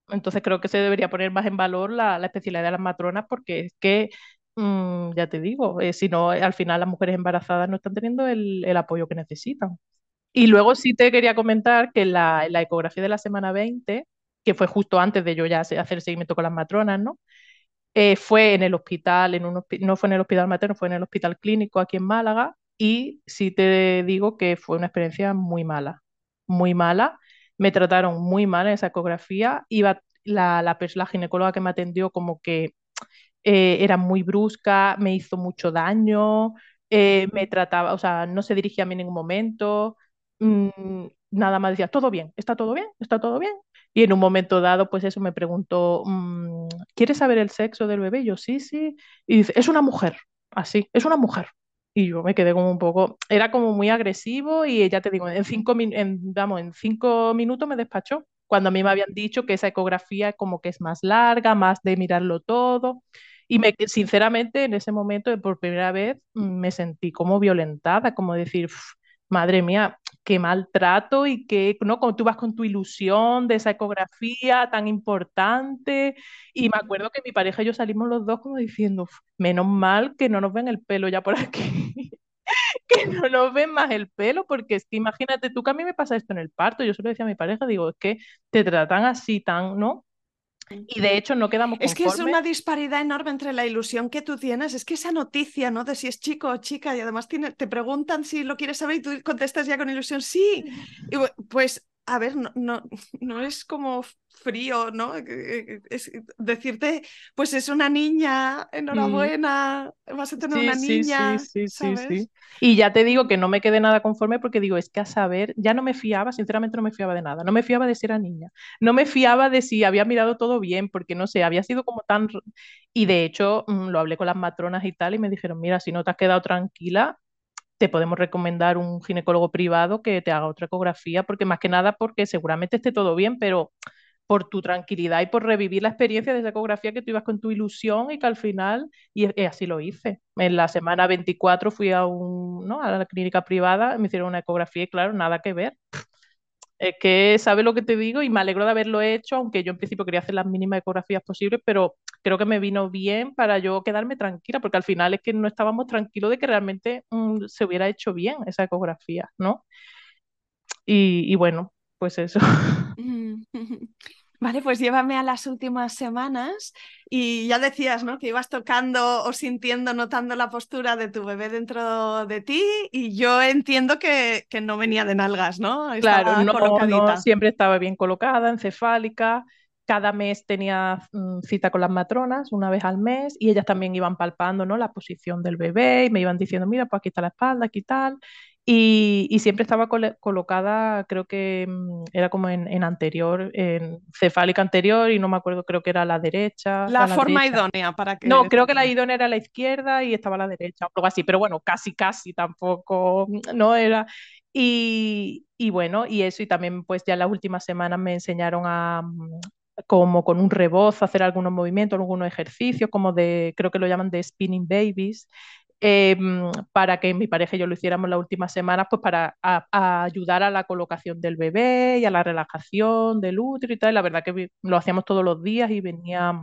Entonces creo que se debería poner más en valor la, la especialidad de las matronas porque es que, mmm, ya te digo, eh, si no, al final las mujeres embarazadas no están teniendo el, el apoyo que necesitan. Y luego sí te quería comentar que la, la ecografía de la semana 20, que fue justo antes de yo ya hacer seguimiento con las matronas, ¿no? Eh, fue en el hospital, en un, no fue en el hospital materno, fue en el hospital clínico aquí en Málaga y sí te digo que fue una experiencia muy mala, muy mala. Me trataron muy mal en esa ecografía. Iba la, la, la ginecóloga que me atendió como que eh, era muy brusca, me hizo mucho daño, eh, me trataba, o sea, no se dirigía a mí en ningún momento, mmm, nada más decía, todo bien, está todo bien, está todo bien. Y en un momento dado, pues eso me preguntó, mmm, ¿quieres saber el sexo del bebé? Y yo, sí, sí. Y dice, es una mujer, así, es una mujer. Y yo me quedé como un poco, era como muy agresivo y ya te digo, en cinco, en, vamos, en cinco minutos me despachó, cuando a mí me habían dicho que esa ecografía como que es más larga, más de mirarlo todo. Y me, sinceramente, en ese momento, por primera vez, me sentí como violentada, como decir, madre mía, qué maltrato y que, ¿no? Como tú vas con tu ilusión de esa ecografía tan importante. Y me acuerdo que mi pareja y yo salimos los dos como diciendo, menos mal que no nos ven el pelo ya por aquí. que no nos ven más el pelo, porque es que imagínate tú que a mí me pasa esto en el parto, yo se lo decía a mi pareja, digo, es que te tratan así tan, ¿no? Y de hecho no quedamos conformes. Es que es una disparidad enorme entre la ilusión que tú tienes. Es que esa noticia, ¿no? De si es chico o chica y además tiene, te preguntan si lo quieres saber y tú contestas ya con ilusión, sí. Y pues, a ver, no, no, no es como frío, ¿no? Es decirte, pues es una niña, enhorabuena, vas a tener una niña. Sí, sí, sí, Y ya te digo que no me quedé nada conforme porque digo, es que a saber, ya no me fiaba, sinceramente no me fiaba de nada, no me fiaba de si era niña, no me fiaba de si había mirado todo bien, porque no sé, había sido como tan... Y de hecho mm, lo hablé con las matronas y tal y me dijeron, mira, si no te has quedado tranquila, te podemos recomendar un ginecólogo privado que te haga otra ecografía, porque más que nada porque seguramente esté todo bien, pero por tu tranquilidad y por revivir la experiencia de esa ecografía que tú ibas con tu ilusión y que al final, y, así lo hice. En la semana 24 fui a, un, ¿no? a la clínica privada, me hicieron una ecografía y claro, nada que ver. Es que sabe lo que te digo y me alegro de haberlo hecho, aunque yo en principio quería hacer las mínimas ecografías posibles, pero creo que me vino bien para yo quedarme tranquila, porque al final es que no estábamos tranquilos de que realmente mm, se hubiera hecho bien esa ecografía, ¿no? Y, y bueno, pues eso. Vale, pues llévame a las últimas semanas y ya decías, ¿no? Que ibas tocando o sintiendo, notando la postura de tu bebé dentro de ti y yo entiendo que, que no venía de nalgas, ¿no? claro, no, siempre estaba bien colocada, encefálica. Cada mes tenía mm, cita con las matronas, una vez al mes, y ellas también iban palpando, ¿no? La posición del bebé y me iban diciendo, mira, pues aquí está la espalda, aquí tal. Y, siempre estaba colocada, creo que mm, era como en, anterior, en cefálica anterior, y no me acuerdo, creo que era la derecha. La, forma idónea para que. No, creo que la idónea era la izquierda y estaba la derecha, o algo así, pero bueno, casi, casi tampoco, mm, no era. Y, y bueno, y eso, y también pues ya las últimas semanas me enseñaron a, mm, como con un rebozo, hacer algunos movimientos, algunos ejercicios, como de, creo que lo llaman de spinning babies, Em, para que mi pareja y yo lo hiciéramos las últimas semanas, pues para ayudar a la colocación del bebé y a la relajación del útero y tal. La verdad que lo hacíamos todos los días y venía,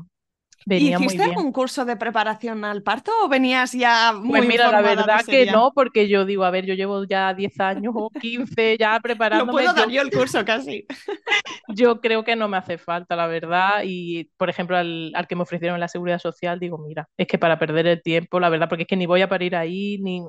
venía ¿Hiciste algún curso de preparación al parto o venías ya muy Pues mira, la verdad que no, porque yo digo, a ver, yo llevo ya 10 años o 15 ya preparándome. No puedo dar yo el curso casi. yo creo que no me hace falta, la verdad. Y, por ejemplo, al, al, que me ofrecieron la seguridad social, digo, mira, es que para perder el tiempo, la verdad, porque es que ni voy a parir ahí, ni,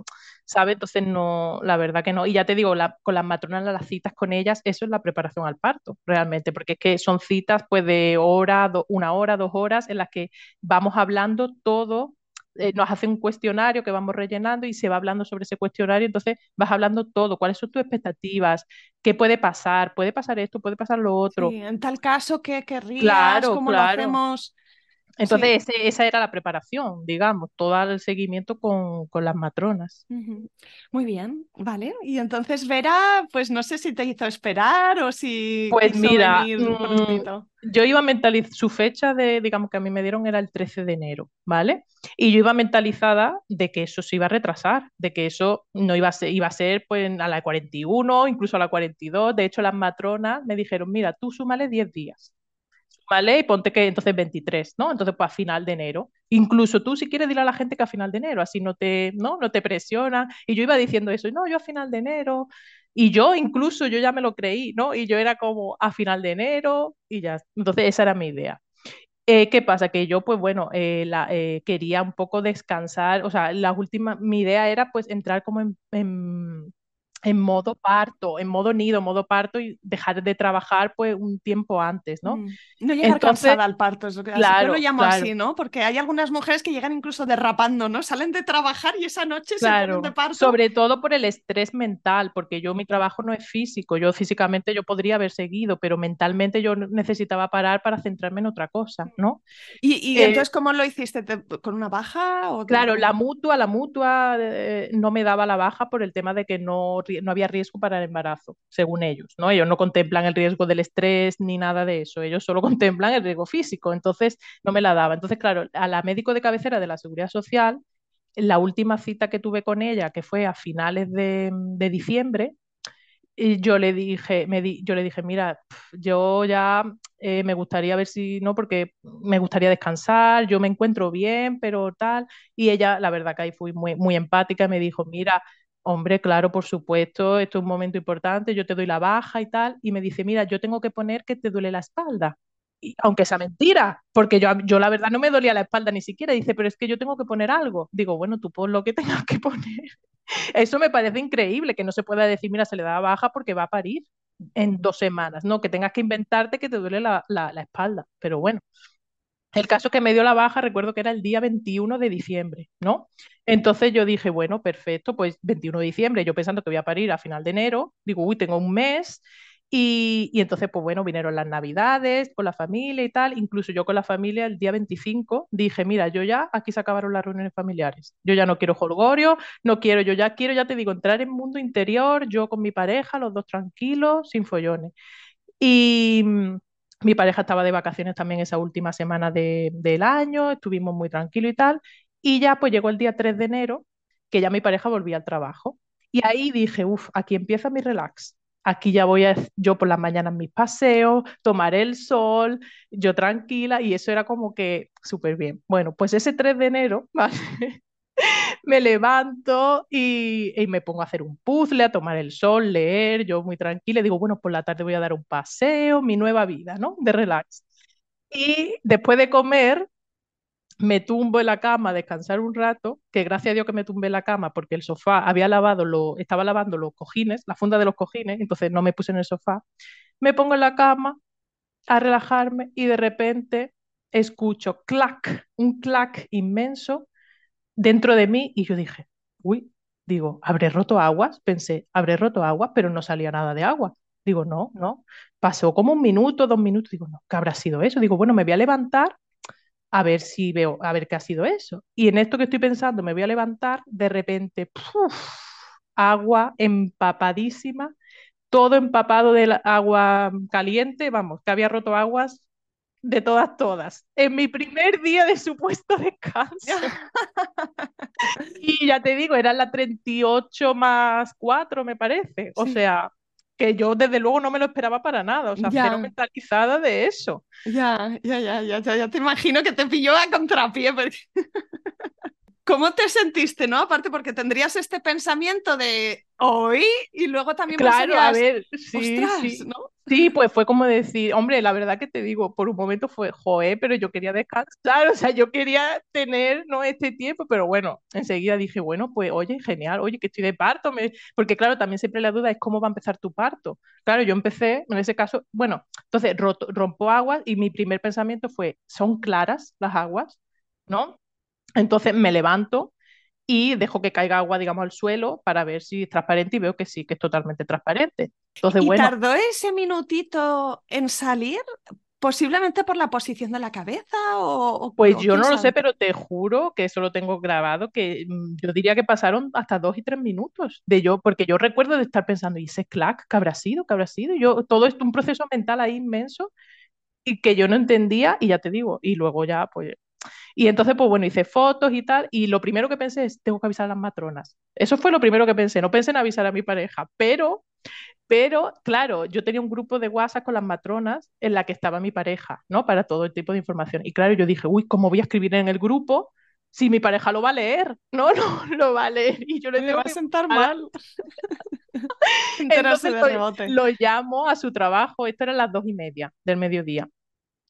¿sabes? Entonces, no, la verdad que no. Y ya te digo, la, con las matronas, las citas con ellas, eso es la preparación al parto, realmente, porque es que son citas pues de hora, do, una hora, dos horas, en las que vamos hablando todo eh, nos hace un cuestionario que vamos rellenando y se va hablando sobre ese cuestionario, entonces vas hablando todo, cuáles son tus expectativas, qué puede pasar, puede pasar esto, puede pasar lo otro. Sí, en tal caso, ¿qué querrías? Claro, ¿Cómo claro. lo hacemos? Entonces, esa era la preparación, digamos, todo el seguimiento con, con las matronas. Muy bien, vale. Y entonces Vera, pues no sé si te hizo esperar o si... Pues mira, mm, yo iba a mentalizar, su fecha de, digamos, que a mí me dieron era el 13 de enero, ¿vale? Y yo iba mentalizada de que eso se iba a retrasar, de que eso no iba a ser, iba a ser pues a la 41, incluso a la 42. De hecho, las matronas me dijeron, mira, tú súmale 10 días súmale y ponte que entonces 23, ¿no? Entonces, pues a final de enero. Incluso tú, si quieres, dile a la gente que a final de enero, así no te, ¿no? No te presionan. Y yo iba diciendo eso, y no, yo a final de enero. Y yo incluso, yo ya me lo creí, ¿no? Y yo era como a final de enero y ya. Entonces, esa era mi idea. Eh, ¿qué pasa? Que yo, pues bueno, eh, la, eh, quería un poco descansar, o sea, la última, mi idea era pues entrar como en en modo parto, en modo nido, modo parto y dejar de trabajar pues un tiempo antes, ¿no? Mm. No llegar Entonces, cansada al parto, es lo que claro, yo lo llamo así, ¿no? Porque hay algunas mujeres que llegan incluso derrapando, ¿no? Salen de trabajar y esa noche se ponen de parto. Sobre todo por el estrés mental, porque yo mi trabajo no es físico, yo físicamente yo podría haber seguido, pero mentalmente yo necesitaba parar para centrarme en otra cosa, ¿no? ¿Y, eh, entonces cómo lo hiciste? ¿Con una baja? O claro, la mutua, la mutua eh, no me daba la baja por el tema de que no no había riesgo para el embarazo, según ellos, ¿no? Ellos no contemplan el riesgo del estrés ni nada de eso, ellos solo contemplan el riesgo físico, entonces no me la daba. Entonces, claro, a la médico de cabecera de la Seguridad Social, la última cita que tuve con ella, que fue a finales de, diciembre, y yo le dije, me di, yo le dije, mira, yo ya eh, me gustaría ver si no, porque me gustaría descansar, yo me encuentro bien, pero tal. Y ella, la verdad que ahí fui muy, muy empática, me dijo, mira, Hombre, claro, por supuesto, esto es un momento importante, yo te doy la baja y tal, y me dice, mira, yo tengo que poner que te duele la espalda. Y, aunque sea mentira, porque yo, yo la verdad no me dolía la espalda ni siquiera, dice, pero es que yo tengo que poner algo. Digo, bueno, tú pon lo que tengas que poner. Eso me parece increíble, que no se pueda decir, mira, se le da baja porque va a parir en dos semanas, no, que tengas que inventarte que te duele la, la, la espalda. Pero bueno, el caso que me dio la baja, recuerdo que era el día 21 de diciembre, ¿no? Entonces yo dije, bueno, perfecto, pues 21 de diciembre, yo pensando que voy a parir a final de enero, digo, uy, tengo un mes. Y, y, entonces, pues bueno, vinieron las navidades con la familia y tal. Incluso yo con la familia el día 25 dije, mira, yo ya aquí se acabaron las reuniones familiares. Yo ya no quiero jolgorio, no quiero, yo ya quiero, ya te digo, entrar en mundo interior, yo con mi pareja, los dos tranquilos, sin follones. Y mi pareja estaba de vacaciones también esa última semana de, del año, estuvimos muy tranquilos y tal. Y ya pues llegó el día 3 de enero, que ya mi pareja volvía al trabajo. Y ahí dije, uff, aquí empieza mi relax. Aquí ya voy yo por las mañanas mis paseos, tomar el sol, yo tranquila, y eso era como que súper bien. Bueno, pues ese 3 de enero, ¿vale? Me levanto y, me pongo a hacer un puzzle, a tomar el sol, leer, yo muy tranquila, digo, bueno, por la tarde voy a dar un paseo, mi nueva vida, ¿no? De relax. Y después de comer, me tumbo en la cama a descansar un rato, que gracias a Dios que me tumbé en la cama porque el sofá había lavado, lo, estaba lavando los cojines, la funda de los cojines, entonces no me puse en el sofá. Me pongo en la cama a relajarme y de repente escucho clac, un clac inmenso dentro de mí y yo dije, uy, digo, ¿habré roto aguas? Pensé, ¿habré roto aguas? Pero no salía nada de agua. Digo, no, no. Pasó como un minuto, dos minutos. Digo, no, ¿qué habrá sido eso? Digo, bueno, me voy a levantar a ver si veo, a ver qué ha sido eso. Y en esto que estoy pensando, me voy a levantar, de repente, agua empapadísima, todo empapado del agua caliente, vamos, que había roto aguas de todas, todas, en mi primer día de supuesto descanso. y ya te digo, era la 38 más 4, me parece. O sea, que yo desde luego no me lo esperaba para nada, o sea, cero mentalizada de eso. Ya, ya, ya, ya, ya, ya te imagino que te pilló a contrapié. ¿Cómo te sentiste, no? Aparte porque tendrías este pensamiento de hoy y luego también Claro, a ver, sí, sí. ¿no? Sí, pues fue como decir, hombre, la verdad que te digo, por un momento fue, joe, pero yo quería descansar, o sea, yo quería tener, ¿no? Este tiempo, pero bueno, enseguida dije, bueno, pues oye, genial, oye, que estoy de parto, me... porque claro, también siempre la duda es cómo va a empezar tu parto. Claro, yo empecé, en ese caso, bueno, entonces rompo aguas y mi primer pensamiento fue, ¿son claras las aguas? ¿No? Entonces me levanto y dejo que caiga agua, digamos, al suelo para ver si es transparente y veo que sí, que es totalmente transparente. Entonces, ¿Y bueno, tardó ese minutito en salir? Posiblemente por la posición de la cabeza o... pues yo no lo sé, pero te juro que eso lo tengo grabado, que mm, yo diría que pasaron hasta dos y tres minutos de yo, porque yo recuerdo de estar pensando, ¿y ese clac qué habrá sido? ¿Qué habrá sido? Yo, todo esto, un proceso mental ahí inmenso y que yo no entendía y ya te digo, y luego ya pues y entonces, pues bueno, hice fotos y tal, y lo primero que pensé es, tengo que avisar a las matronas. Eso fue lo primero que pensé, no pensé en avisar a mi pareja, pero Pero, claro, yo tenía un grupo de WhatsApp con las matronas en la que estaba mi pareja, ¿no? Para todo el tipo de información. Y claro, yo dije, uy, ¿cómo voy a escribir en el grupo si mi pareja lo va a leer? No, no, lo va a leer. Y yo le Me tengo va a sentar mal. Entonces de lo, llamo a su trabajo, esto era las dos y media del mediodía.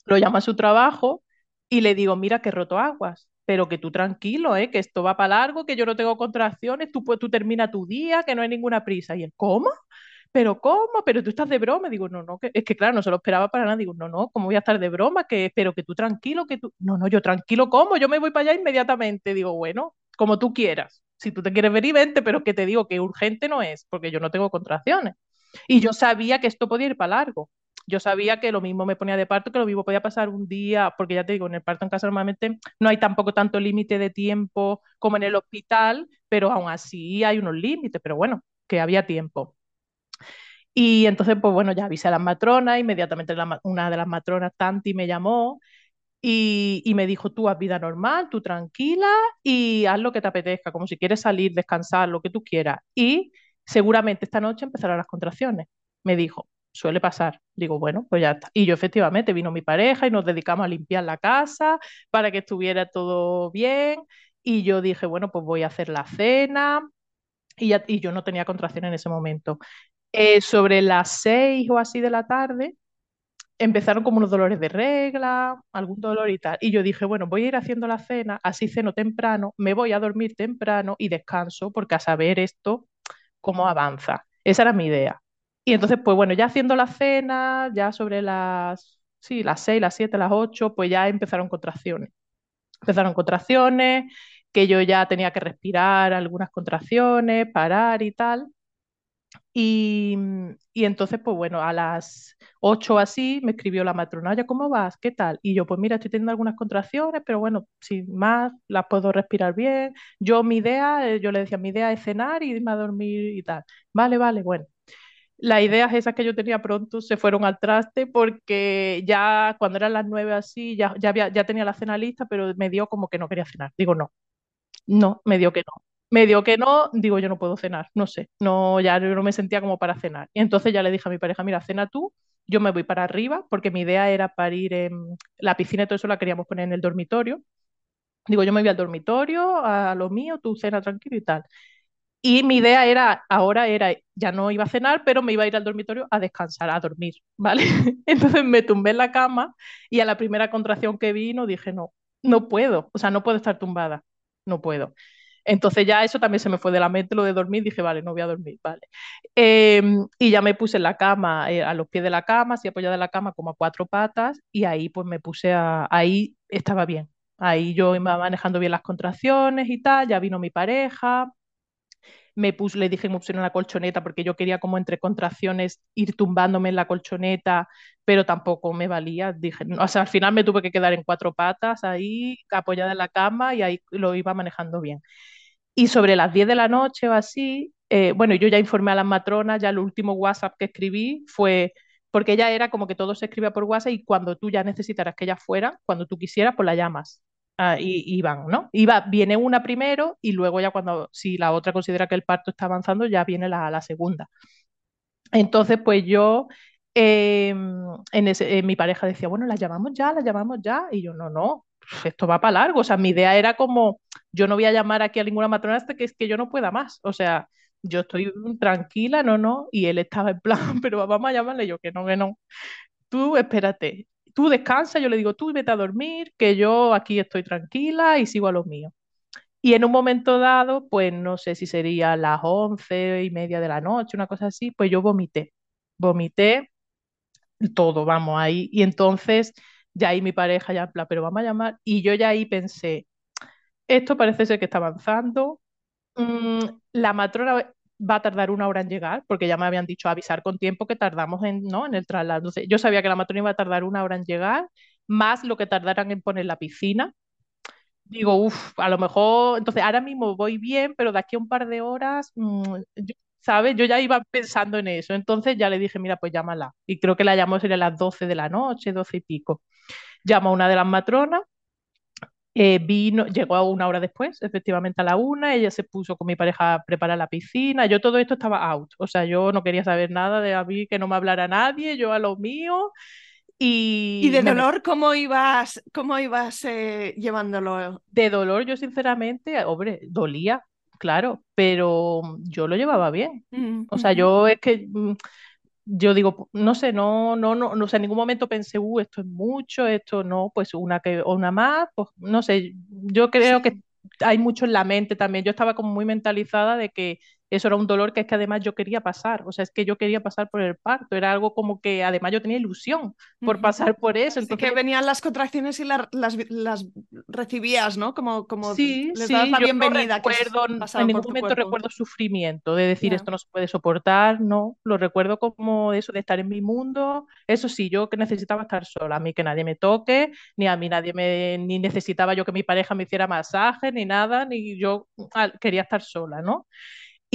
Lo llamo a su trabajo y le digo, mira que roto aguas, pero que tú tranquilo, ¿eh? que esto va para largo, que yo no tengo contracciones, tú, tú termina tu día, que no hay ninguna prisa. Y él, ¿cómo? ¿Pero cómo? ¿Pero tú estás de broma? Digo, no, no, que, es que claro, no se lo esperaba para nada. Digo, no, no, ¿cómo voy a estar de broma? Que, pero que tú tranquilo, que tú... No, no, yo tranquilo, ¿cómo? Yo me voy para allá inmediatamente. Digo, bueno, como tú quieras. Si tú te quieres y vente, pero que te digo que urgente no es, porque yo no tengo contracciones. Y yo sabía que esto podía ir para largo. Yo sabía que lo mismo me ponía de parto, que lo mismo podía pasar un día, porque ya te digo, en el parto en casa normalmente no hay tampoco tanto límite de tiempo como en el hospital, pero aún así hay unos límites, pero bueno, que había tiempo. Y entonces, pues bueno, ya avisé a las matronas, inmediatamente la una de las matronas, Tanti, me llamó y, y me dijo, tú haz vida normal, tú tranquila y haz lo que te apetezca, como si quieres salir, descansar, lo que tú quieras. Y seguramente esta noche empezarán las contracciones. Me dijo, suele pasar. Digo, bueno, pues ya está. Y yo efectivamente vino mi pareja y nos dedicamos a limpiar la casa para que estuviera todo bien. Y yo dije, bueno, pues voy a hacer la cena. Y, ya- y yo no tenía contracción en ese momento. Eh, sobre las seis o así de la tarde, empezaron como unos dolores de regla, algún dolor y tal. Y yo dije, bueno, voy a ir haciendo la cena, así ceno temprano, me voy a dormir temprano y descanso, porque a saber esto, cómo avanza. Esa era mi idea. Y entonces, pues bueno, ya haciendo la cena, ya sobre las, sí, las seis, las siete, las ocho, pues ya empezaron contracciones. Empezaron contracciones, que yo ya tenía que respirar algunas contracciones, parar y tal. Y, y entonces, pues bueno, a las 8 así me escribió la matrona, oye, ¿cómo vas? ¿Qué tal? Y yo, pues mira, estoy teniendo algunas contracciones, pero bueno, sin más, las puedo respirar bien. Yo, mi idea, eh, yo le decía, mi idea es cenar y irme a dormir y tal. Vale, vale, bueno. Las ideas esas que yo tenía pronto se fueron al traste porque ya cuando eran las 9 así, ya, ya, había, ya tenía la cena lista, pero me dio como que no quería cenar. Digo, no, no, me dio que no. Me dio que no, digo, yo no puedo cenar, no sé, no, ya no me sentía como para cenar. Y entonces ya le dije a mi pareja, mira, cena tú, yo me voy para arriba, porque mi idea era para ir en la piscina y todo eso la queríamos poner en el dormitorio. Digo, yo me voy al dormitorio, a lo mío, tú cena tranquilo y tal. Y mi idea era, ahora era, ya no iba a cenar, pero me iba a ir al dormitorio a descansar, a dormir, ¿vale? Entonces me tumbé en la cama y a la primera contracción que vino dije, no, no puedo, o sea, no puedo estar tumbada, no puedo. Entonces ya eso también se me fue de la mente, lo de dormir, dije, vale, no voy a dormir, vale. Eh, y ya me puse en la cama, eh, a los pies de la cama, así apoyada en la cama como a cuatro patas, y ahí pues me puse a, ahí estaba bien. Ahí yo iba manejando bien las contracciones y tal, ya vino mi pareja, me puse, le dije que me pusieron la colchoneta porque yo quería como entre contracciones ir tumbándome en la colchoneta, pero tampoco me valía. Dije, no, o sea, al final me tuve que quedar en cuatro patas ahí, apoyada en la cama y ahí lo iba manejando bien. Y sobre las 10 de la noche o así, eh, bueno, yo ya informé a las matronas, ya el último WhatsApp que escribí fue, porque ella era como que todo se escribía por WhatsApp y cuando tú ya necesitaras que ella fuera, cuando tú quisieras, pues la llamas. Ah, y, y van, ¿no? Iba, viene una primero y luego ya cuando, si la otra considera que el parto está avanzando, ya viene la, la segunda. Entonces, pues yo, eh, en ese, eh, mi pareja decía, bueno, la llamamos ya, la llamamos ya. Y yo, no, no, esto va para largo. O sea, mi idea era como, yo no voy a llamar aquí a ninguna matrona hasta que es que yo no pueda más. O sea, yo estoy tranquila, no, no. Y él estaba en plan, pero vamos a llamarle yo, que no, que no. Tú espérate, tú descansa, yo le digo, tú vete a dormir, que yo aquí estoy tranquila y sigo a lo mío. Y en un momento dado, pues no sé si sería las once y media de la noche, una cosa así, pues yo vomité. Vomité todo, vamos, ahí. Y entonces ya ahí mi pareja ya, en pero vamos a llamar. Y yo ya ahí pensé, esto parece ser que está avanzando. Mm, la matrona va a tardar una hora en llegar, porque ya me habían dicho avisar con tiempo que tardamos en, ¿no? en el traslado. Entonces, yo sabía que la matrona iba a tardar una hora en llegar, más lo que tardaran en poner la piscina. Digo, uff, a lo mejor, entonces ahora mismo voy bien, pero de aquí a un par de horas, mm, yo- ¿sabes? Yo ya iba pensando en eso. Entonces ya le dije, mira, pues llámala. Y creo que la llamó sería a las 12 de la noche, 12 y pico. Llamo a una de las matronas Eh, vino, llegó a una hora después, efectivamente a la una, ella se puso con mi pareja a preparar la piscina, yo todo esto estaba out, o sea, yo no quería saber nada de a mí, que no me hablara nadie, yo a lo mío, y... ¿Y de dolor cómo ibas, cómo ibas eh, llevándolo? De dolor yo sinceramente, hombre, dolía, claro, pero yo lo llevaba bien, Mm, o sea, yo es que... yo digo, no sé, no, no, no, no, o sea, en ningún momento pensé, uh, esto es mucho, esto no, pues una que, una más, pues no sé, yo creo que hay mucho en la mente también. Yo estaba como muy mentalizada de que eso era un dolor que es que además yo quería pasar, o sea, es que yo quería pasar por el parto, era algo como que además yo tenía ilusión por pasar por eso, Así que entonces venían las contracciones y la- las, las recibías, ¿no? Como, como Sí, les sí, la yo no bienvenida que recuerdo, en ningún momento cuerpo. recuerdo sufrimiento de decir esto no se puede soportar, no, lo recuerdo como eso de estar en mi mundo. Eso sí, yo que necesitaba estar sola, a mí que nadie me toque, ni a mí nadie me, ni necesitaba yo que mi pareja me hiciera masaje, ni nada, ni yo ah, quería estar sola, ¿no?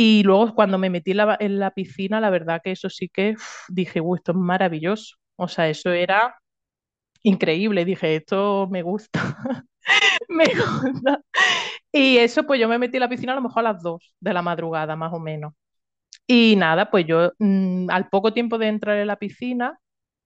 Y luego cuando me metí en la, piscina, la verdad que eso sí que dije, uy, esto es maravilloso. O sea, eso era increíble, dije, esto me gusta. Me gusta. Y eso, pues yo me metí en la piscina a lo mejor a las 2 de la madrugada, más o menos. Y nada, pues yo mm, al poco tiempo de entrar en la piscina,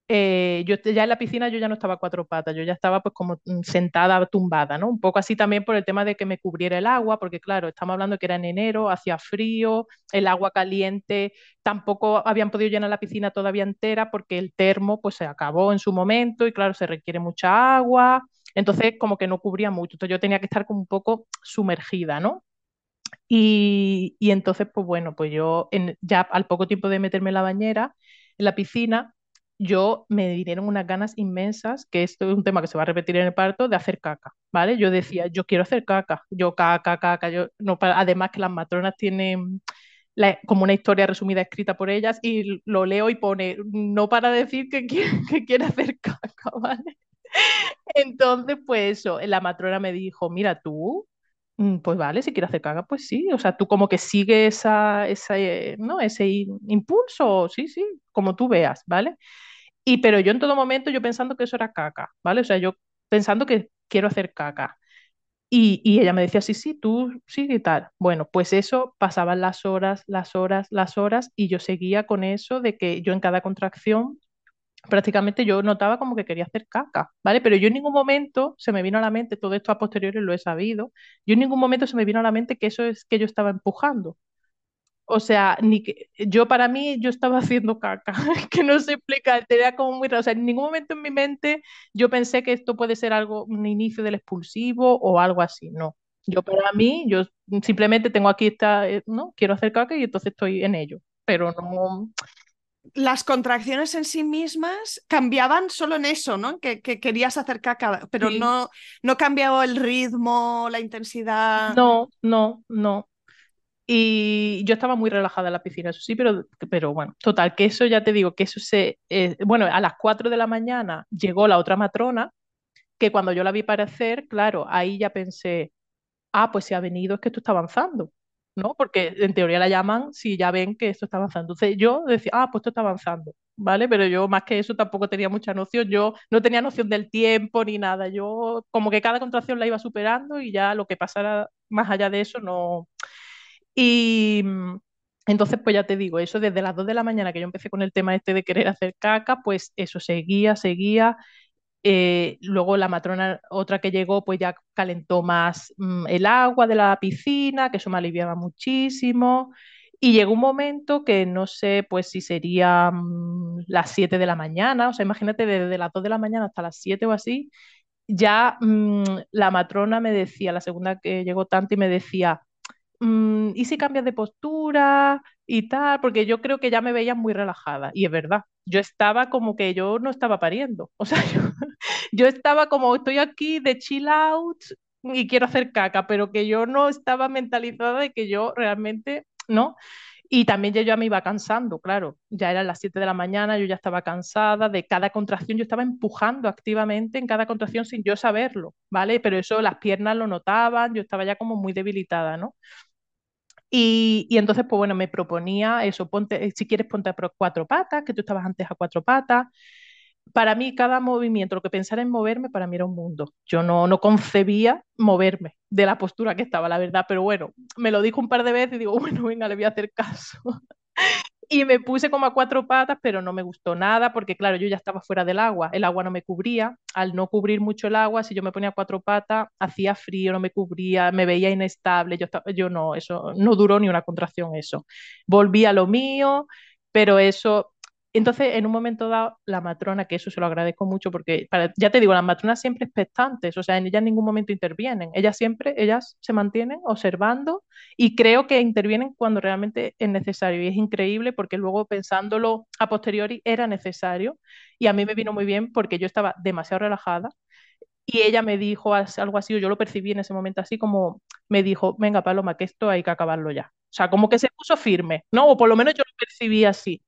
eh, yo ya en la piscina yo ya no estaba a cuatro patas, yo ya estaba pues como mm, sentada, tumbada, ¿no? Un poco así también por el tema de que me cubriera el agua, porque claro, estamos hablando que era en enero, hacía frío, el agua caliente, tampoco habían podido llenar la piscina todavía entera porque el termo pues se acabó en su momento y claro, se requiere mucha agua, entonces como que no cubría mucho, entonces yo tenía que estar como un poco sumergida, ¿no? Y, y entonces, pues bueno, pues yo ya al poco tiempo de meterme en la bañera, en la piscina, yo me dieron unas ganas inmensas, que esto es un tema que se va a repetir en el parto, de hacer caca, ¿vale? Yo decía, yo quiero hacer caca, yo caca, caca, yo además que las matronas tienen como una historia resumida escrita por ellas y lo leo y pone, no para decir que quiere, que quiere hacer caca, ¿vale? Entonces, pues eso, la matrona me dijo, mira tú, pues vale, si quieres hacer caga, pues sí, o sea, tú como que sigues esa, esa, eh, ¿no? ese impulso, sí, sí, como tú veas, ¿vale? Y pero yo en todo momento yo pensando que eso era caca, ¿vale? O sea, yo pensando que quiero hacer caca. Y, y ella me decía, sí, sí, tú sigue y tal. Bueno, pues eso, pasaban las horas, las horas, las horas, y yo seguía con eso de que yo en cada contracción prácticamente yo notaba como que quería hacer caca, ¿vale? Pero yo en ningún momento se me vino a la mente, todo esto a posteriori lo he sabido, yo en ningún momento se me vino a la mente que eso es que yo estaba empujando. O sea, ni que, yo para mí yo estaba haciendo caca, que no se explica, era como muy raro. O sea, en ningún momento en mi mente yo pensé que esto puede ser algo, un inicio del expulsivo o algo así, no. Yo para mí, yo simplemente tengo aquí esta, eh, ¿no? Quiero hacer caca y entonces estoy en ello, pero no, Las contracciones en sí mismas cambiaban solo en eso, ¿no? Que, que querías hacer caca, pero sí, no, no cambiaba el ritmo, la intensidad. no, no, no. Y yo estaba muy relajada en la piscina, eso sí, pero, pero bueno, total, que eso ya te digo, que eso se... eh, bueno, a las 4 de la mañana llegó la otra matrona, que cuando yo la vi aparecer, claro, ahí ya pensé, ah, pues si ha venido es que esto está avanzando, ¿no? Porque en teoría la llaman si ya ven que esto está avanzando. Entonces yo decía, ah, pues esto está avanzando, ¿vale? Pero yo más que eso tampoco tenía mucha noción, yo no tenía noción del tiempo ni nada, yo como que cada contracción la iba superando y ya lo que pasara más allá de eso no y mm, entonces, pues ya te digo, eso desde las 2 de la mañana que yo empecé con el tema este de querer hacer caca, pues eso seguía, seguía. Eh, luego la matrona, otra que llegó, pues ya calentó más mm, el agua de la piscina, que eso me aliviaba muchísimo. Y llegó un momento que no sé, pues si sería mm, las 7 de la mañana, o sea, imagínate desde las 2 de la mañana hasta las 7 o así, ya mm, la matrona me decía, la segunda que llegó tanto, y me decía, ¿y si cambias de postura y tal? Porque yo creo que ya me veía muy relajada. Y es verdad, yo estaba como que yo no estaba pariendo. O sea, yo, yo estaba como, estoy aquí de chill out y quiero hacer caca, pero que yo no estaba mentalizada de que yo realmente, ¿no? Y también ya yo me iba cansando, claro. Ya eran las 7 de la mañana, yo ya estaba cansada de cada contracción, yo estaba empujando activamente en cada contracción sin yo saberlo, ¿vale? Pero eso las piernas lo notaban, yo estaba ya como muy debilitada, ¿no? Y, y entonces, pues bueno, me proponía eso, ponte, si quieres ponte a cuatro patas, que tú estabas antes a cuatro patas. Para mí cada movimiento, lo que pensara en moverme, para mí era un mundo. Yo no, no concebía moverme de la postura que estaba, la verdad, pero bueno, me lo dijo un par de veces y digo, bueno, venga, le voy a hacer caso. y me puse como a cuatro patas, pero no me gustó nada porque, claro, yo ya estaba fuera del agua, el agua no me cubría, al no cubrir mucho el agua, si yo me ponía a cuatro patas, hacía frío, no me cubría, me veía inestable, yo, yo no, eso no duró ni una contracción eso. Volví a lo mío, pero eso entonces, en un momento dado, la matrona, que eso se lo agradezco mucho porque, ya te digo, las matronas siempre expectantes, o sea, ellas en ningún momento intervienen, ellas siempre, ellas se mantienen observando y creo que intervienen cuando realmente es necesario y es increíble porque luego pensándolo a posteriori era necesario y a mí me vino muy bien porque yo estaba demasiado relajada y ella me dijo algo así, o yo lo percibí en ese momento así como me dijo, venga Paloma, que esto hay que acabarlo ya. O sea, como que se puso firme, ¿no? O por lo menos yo lo percibí así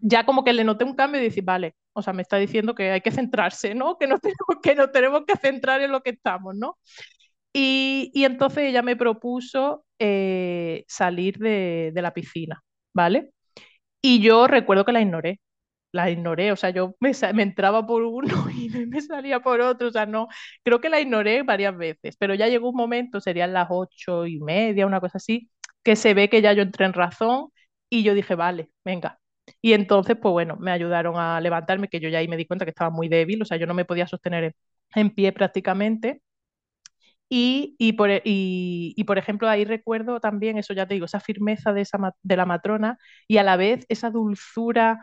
ya como que le noté un cambio y dije, vale, o sea, me está diciendo que hay que centrarse, ¿no? Que nos tenemos que, nos tenemos que centrar en lo que estamos, ¿no? Y, y entonces ella me propuso eh, salir de, de, la piscina, ¿vale? Y yo recuerdo que la ignoré, la ignoré, o sea, yo me, me entraba por uno y me salía por otro, o sea, no, creo que la ignoré varias veces, pero ya llegó un momento, serían las ocho y media, una cosa así, que se ve que ya yo entré en razón y yo dije, vale, venga, y entonces, pues bueno, me ayudaron a levantarme, que yo ya ahí me di cuenta que estaba muy débil, o sea, yo no me podía sostener en, pie prácticamente. Y, y, por, e, y, y, por, ejemplo, ahí recuerdo también, eso ya te digo, esa firmeza de, esa, de la matrona y a la vez esa dulzura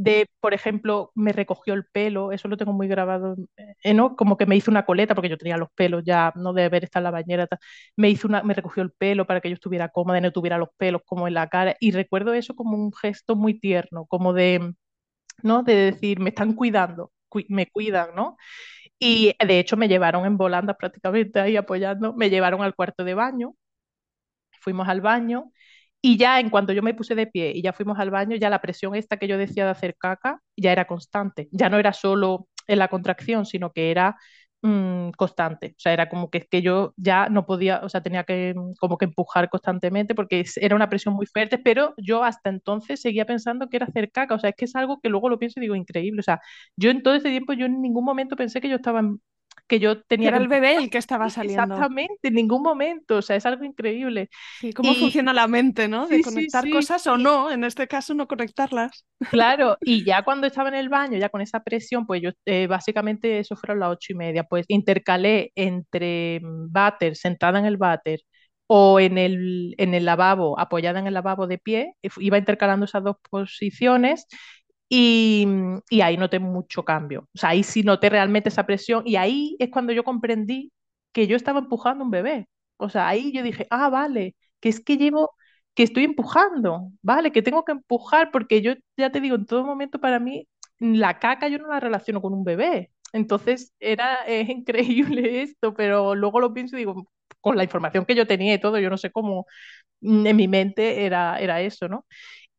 de, por ejemplo, me recogió el pelo, eso lo tengo muy grabado, eh, ¿no? Como que me hizo una coleta, porque yo tenía los pelos ya, no de haber estado en la bañera, me hizo una, me recogió el pelo para que yo estuviera cómoda, no tuviera los pelos como en la cara, y recuerdo eso como un gesto muy tierno, como de, ¿no? De decir, me están cuidando, me cuidan, ¿no? Y de hecho me llevaron en volandas prácticamente ahí apoyando, me llevaron al cuarto de baño, fuimos al baño y ya en cuanto yo me puse de pie y ya fuimos al baño, ya la presión esta que yo decía de hacer caca ya era constante. Ya no era solo en la contracción, sino que era mmm, constante. O sea, era como que, que yo ya no podía, o sea, tenía que mm, como que empujar constantemente porque era una presión muy fuerte, pero yo hasta entonces seguía pensando que era hacer caca. O sea, es que es algo que luego lo pienso y digo increíble. O sea, yo en todo ese tiempo yo en ningún momento pensé que yo estaba que yo tenía... Era el bebé el que estaba saliendo. Exactamente, en ningún momento, o sea, es algo increíble. Sí, cómo funciona la mente, ¿no? De conectar cosas o no, en este caso no conectarlas. Claro, y ya cuando estaba en el baño, ya con esa presión, pues yo eh, básicamente eso fueron las ocho y media, pues intercalé entre váter, sentada en el váter, o en el, en el lavabo, apoyada en el lavabo de pie, iba intercalando esas dos posiciones y, y, ahí noté mucho cambio. O sea, ahí sí noté realmente esa presión y ahí es cuando yo comprendí que yo estaba empujando un bebé. O sea, ahí yo dije, ah, vale, que es que llevo, que estoy empujando, vale, que tengo que empujar porque yo ya te digo, en todo momento para mí la caca yo no la relaciono con un bebé. Entonces era, increíble esto, pero luego lo pienso y digo, con la información que yo tenía y todo, yo no sé cómo en mi mente era, era eso, ¿no?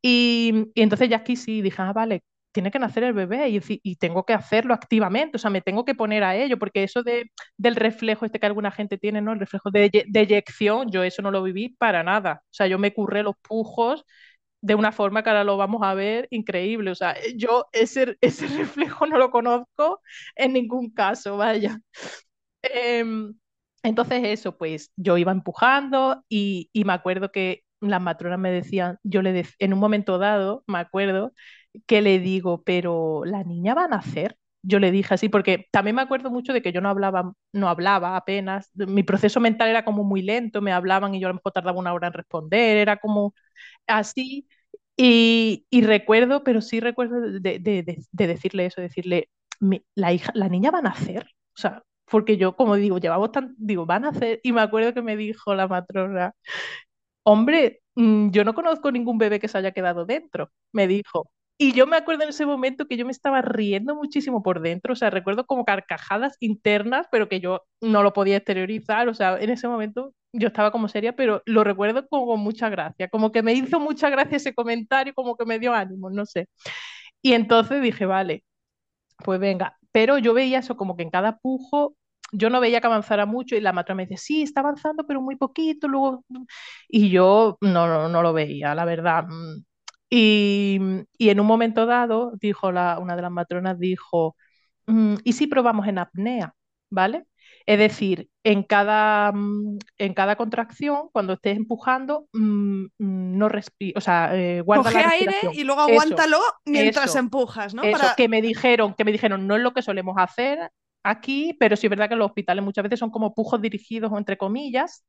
Y, entonces ya aquí sí dije, ah, vale, tiene que nacer el bebé y, tengo que hacerlo activamente, o sea, me tengo que poner a ello, porque eso de, del reflejo este que alguna gente tiene, ¿no? El reflejo de, de eyección, yo eso no lo viví para nada. O sea, yo me curré los pujos de una forma que ahora lo vamos a ver increíble. O sea, yo ese, ese reflejo no lo conozco en ningún caso, vaya. Em, entonces eso, pues yo iba empujando y, y me acuerdo que las matronas me decían, yo le en un momento dado, me acuerdo, que le digo, pero la niña va a nacer. Yo le dije así, porque también me acuerdo mucho de que yo no hablaba, no hablaba apenas, mi proceso mental era como muy lento, me hablaban y yo a lo mejor tardaba una hora en responder, era como así. Y, recuerdo, pero sí recuerdo de, de, de, decirle eso, decirle, la, hija, la niña va a nacer. O sea, porque yo, como digo, llevamos tan, digo, van a nacer. Y me acuerdo que me dijo la matrona, hombre, mm, yo no conozco ningún bebé que se haya quedado dentro, me dijo. Y yo me acuerdo en ese momento que yo me estaba riendo muchísimo por dentro, o sea, recuerdo como carcajadas internas, pero que yo no lo podía exteriorizar, o sea, en ese momento yo estaba como seria, pero lo recuerdo como con mucha gracia, como que me hizo mucha gracia ese comentario, como que me dio ánimo, no sé. Y entonces dije, vale, pues venga, pero yo veía eso como que en cada pujo yo no veía que avanzara mucho y la matrona me decía, sí, está avanzando, pero muy poquito, luego... Y yo no, no, no lo veía, la verdad. Y, y en un momento dado, dijo la, una de las matronas, dijo, "Mm, ¿y si probamos en apnea? ¿Vale? Es decir, en cada, mm, en cada contracción, cuando estés empujando, mm, no respires, o sea, eh, guarda Coge la aire y luego Eso, aguántalo mientras eso, empujas, ¿no? eso, Para... que me dijeron, que me dijeron, no es lo que solemos hacer aquí, pero sí es verdad que los hospitales muchas veces son como pujos dirigidos, entre comillas.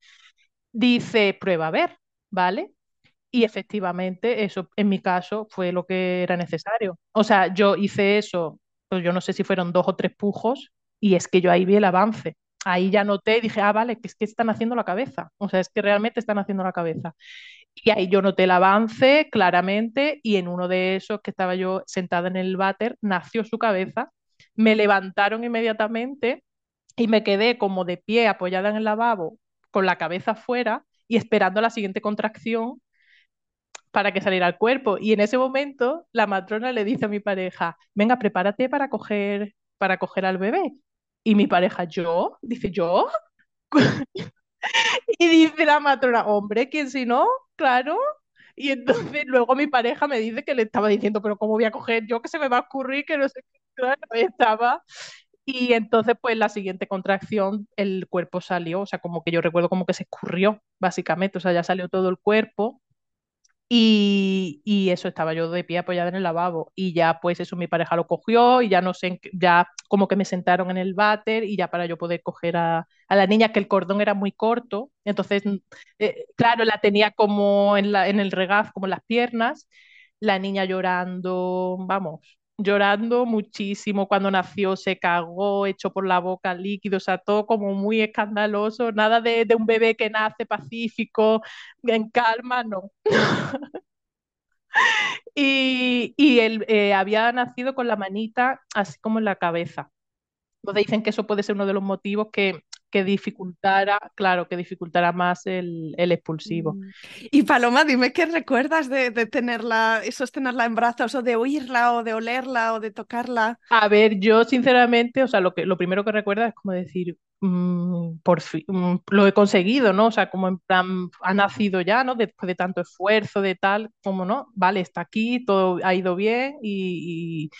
Dice, prueba a ver, ¿vale? Y efectivamente, eso en mi caso fue lo que era necesario. O sea, yo hice eso, pues yo no sé si fueron dos o tres pujos, y es que yo ahí vi el avance. Ahí ya noté dije, ah, vale, que es que están haciendo la cabeza. O sea, es que realmente están haciendo la cabeza. Y ahí yo noté el avance claramente, y en uno de esos que estaba yo sentada en el váter, nació su cabeza. Me levantaron inmediatamente y me quedé como de pie apoyada en el lavabo, con la cabeza afuera y esperando la siguiente contracción para que saliera el cuerpo. Y en ese momento la matrona le dice a mi pareja, venga, prepárate para coger, para al bebé. Y mi pareja, ¿yo? Dice, ¿yo? Y dice la matrona, hombre, ¿quién si no? Claro. Y entonces luego mi pareja me dice que le estaba diciendo, pero ¿cómo voy a coger yo que se me va a ocurrir que no sé qué? Estaba. Y entonces, pues la siguiente contracción, el cuerpo salió, o sea, como que yo recuerdo como que se escurrió, básicamente, o sea, ya salió todo el cuerpo. Y, y eso estaba yo de pie apoyada en el lavabo y ya pues eso mi pareja lo cogió y ya no sé, ya como que me sentaron en el váter y ya para yo poder coger a, a la niña que el cordón era muy corto, entonces eh, claro, la tenía como en la, en el regazo, como las piernas, la niña llorando, vamos, llorando muchísimo cuando nació, se cagó, echó por la boca líquido, o sea, todo como muy escandaloso, nada de, de un bebé que nace pacífico, en calma, no. Y, y él eh, había nacido con la manita así como en la cabeza. Entonces dicen que eso puede ser uno de los motivos que, que dificultara, claro, que dificultara más el, el expulsivo. Mm. Y Paloma, dime qué recuerdas de, de tenerla, sostenerla en brazos, o de oírla, o de olerla, o de tocarla. A ver, yo sinceramente, o sea, lo que, lo primero que recuerdo es como decir, mm, por fin, mm, lo he conseguido, ¿no? O sea, como en plan, ha nacido ya, ¿no? Después de tanto esfuerzo, de tal, como no, vale, está aquí, todo ha ido bien y, y,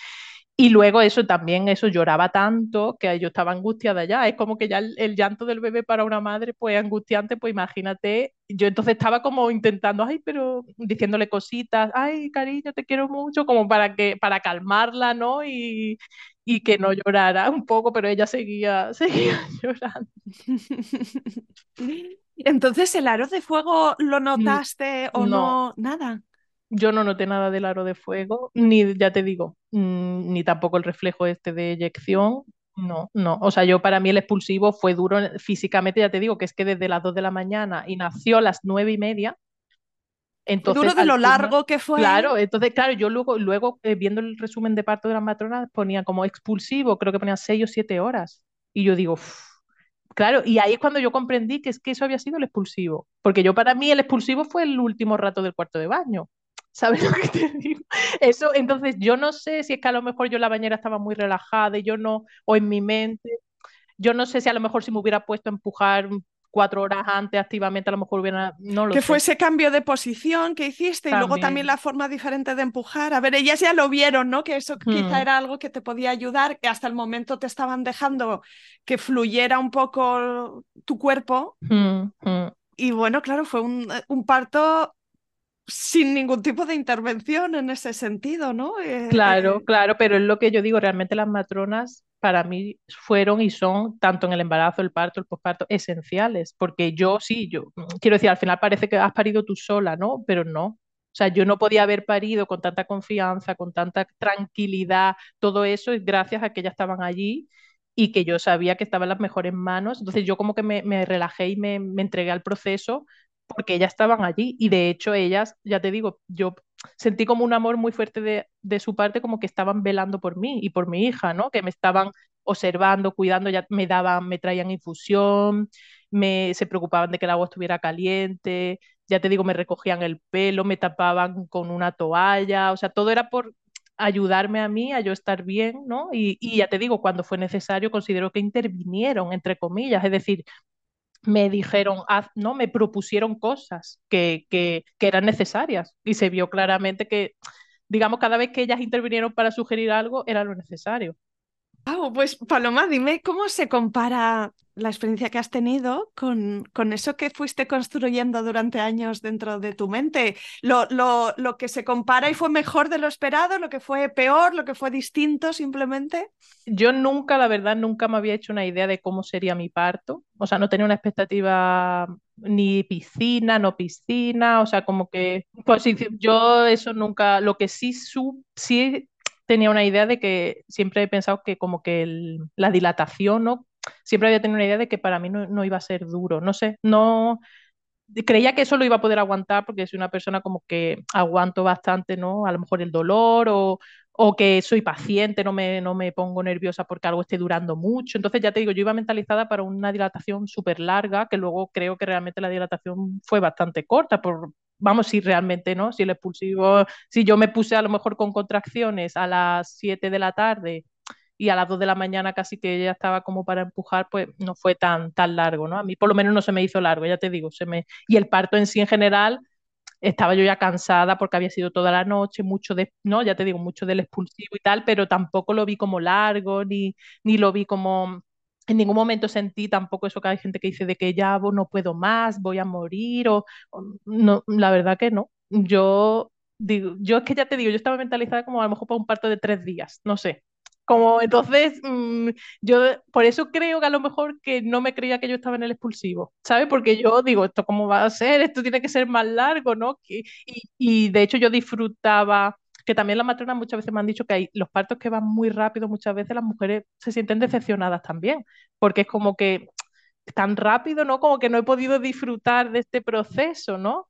y luego eso también, eso lloraba tanto que yo estaba angustiada ya. Es como que ya el, el llanto del bebé para una madre, pues angustiante, pues imagínate. Yo entonces estaba como intentando, ay, pero diciéndole cositas, ay, cariño, te quiero mucho, como para que, para calmarla, ¿no? Y, y que no llorara un poco, pero ella seguía, seguía llorando. Entonces, ¿el aro de fuego lo notaste o No, no? Nada. Yo no noté nada del aro de fuego, ni, ya te digo, mm, ni tampoco el reflejo este de eyección. No, no. O sea, yo para mí el expulsivo fue duro físicamente, ya te digo, que es que desde las 2 de la mañana y nació a las nueve y media, Fue duro entonces de lo final, largo que fue. claro, entonces claro, yo luego, luego eh, viendo el resumen de parto de las matronas ponía como expulsivo, creo que ponía 6 o 7 horas. Y yo digo. Claro, y ahí es cuando yo comprendí que es que eso había sido el expulsivo, porque yo para mí el expulsivo fue el último rato del cuarto de baño. ¿Sabes lo que te digo? Eso, entonces yo no sé si es que a lo mejor yo la bañera estaba muy relajada y yo no, o en mi mente, yo no sé si a lo mejor si me hubiera puesto a empujar cuatro horas antes activamente, a lo mejor hubiera, no lo Que fue ese cambio de posición que hiciste y luego también también. la forma diferente de empujar. A ver, ellas ya lo vieron, ¿no? Que eso quizá Mm, era algo que te podía ayudar, que hasta el momento te estaban dejando que fluyera un poco tu cuerpo. mm, mm. Y bueno, claro, fue un, un parto sin ningún tipo de intervención en ese sentido, ¿no? Eh, Claro, eh, claro, pero es lo que yo digo, realmente las matronas para mí fueron y son, tanto en el embarazo, el parto, el posparto, esenciales, porque yo sí, yo mm, quiero decir, al final parece que has parido tú sola, ¿no? Pero no. O sea, yo no podía haber parido con tanta confianza, con tanta tranquilidad, todo eso es gracias a que ellas estaban allí y que yo sabía que estaba en las mejores manos. Entonces yo como que me, me relajé y me, me entregué al proceso porque ellas estaban allí y de hecho ellas, ya te digo, yo sentí como un amor muy fuerte de, de su parte, como que estaban velando por mí y por mi hija, ¿no? Que me estaban observando, cuidando, ya me daban, me traían infusión, me, se preocupaban de que el agua estuviera caliente, ya te digo, me recogían el pelo, me tapaban con una toalla, o sea, todo era por ayudarme a mí a yo estar bien, ¿no? Y, y ya te digo, cuando fue necesario, considero que intervinieron, entre comillas, es decir, me dijeron, no, me propusieron cosas que, que, que eran necesarias y se vio claramente que, digamos, cada vez que ellas intervinieron para sugerir algo era lo necesario. Ah, pues Paloma, dime cómo se compara la experiencia que has tenido con, con, eso que fuiste construyendo durante años dentro de tu mente. Lo, lo, lo, que se compara y fue mejor de lo esperado, lo que fue peor, lo que fue distinto simplemente. Yo nunca, la verdad, nunca me había hecho una idea de cómo sería mi parto. O sea, no tenía una expectativa ni piscina, no piscina, o sea, como que, pues yo eso nunca, lo que sí, su, sí tenía una idea de que siempre he pensado que como que el, la dilatación, ¿no? Siempre había tenido una idea de que para mí no, no, iba a ser duro, no sé, no creía que eso lo iba a poder aguantar porque soy una persona como que aguanto bastante, ¿no? A lo mejor el dolor o, o que soy paciente, no me, no me pongo nerviosa porque algo esté durando mucho. Entonces, ya te digo, yo iba mentalizada para una dilatación súper larga, que luego creo que realmente la dilatación fue bastante corta, por, vamos, si realmente, ¿no? Si el expulsivo, si yo me puse a lo mejor con contracciones a las 7 de la tarde y a las 2 de la mañana casi que ya estaba como para empujar, pues no fue tan, tan largo, ¿no? A mí por lo menos no se me hizo largo, ya te digo, se me... Y el parto en sí en general estaba yo ya cansada porque había sido toda la noche, mucho de, no, ya te digo, mucho del expulsivo y tal, pero tampoco lo vi como largo, ni, ni lo vi como, en ningún momento sentí tampoco eso que hay gente que dice de que ya no puedo más, voy a morir, o, no, la verdad que no. Yo digo, yo es que ya te digo, yo estaba mentalizada como a lo mejor para un parto de tres días, no sé, como entonces, mmm, yo por eso creo que a lo mejor que no me creía que yo estaba en el expulsivo, ¿sabes? Porque yo digo, ¿esto cómo va a ser? Esto tiene que ser más largo, ¿no? Y, y de hecho yo disfrutaba, que también las matronas muchas veces me han dicho que hay los partos que van muy rápido, muchas veces las mujeres se sienten decepcionadas también, porque es como que tan rápido, ¿no? Como que no he podido disfrutar de este proceso, ¿no?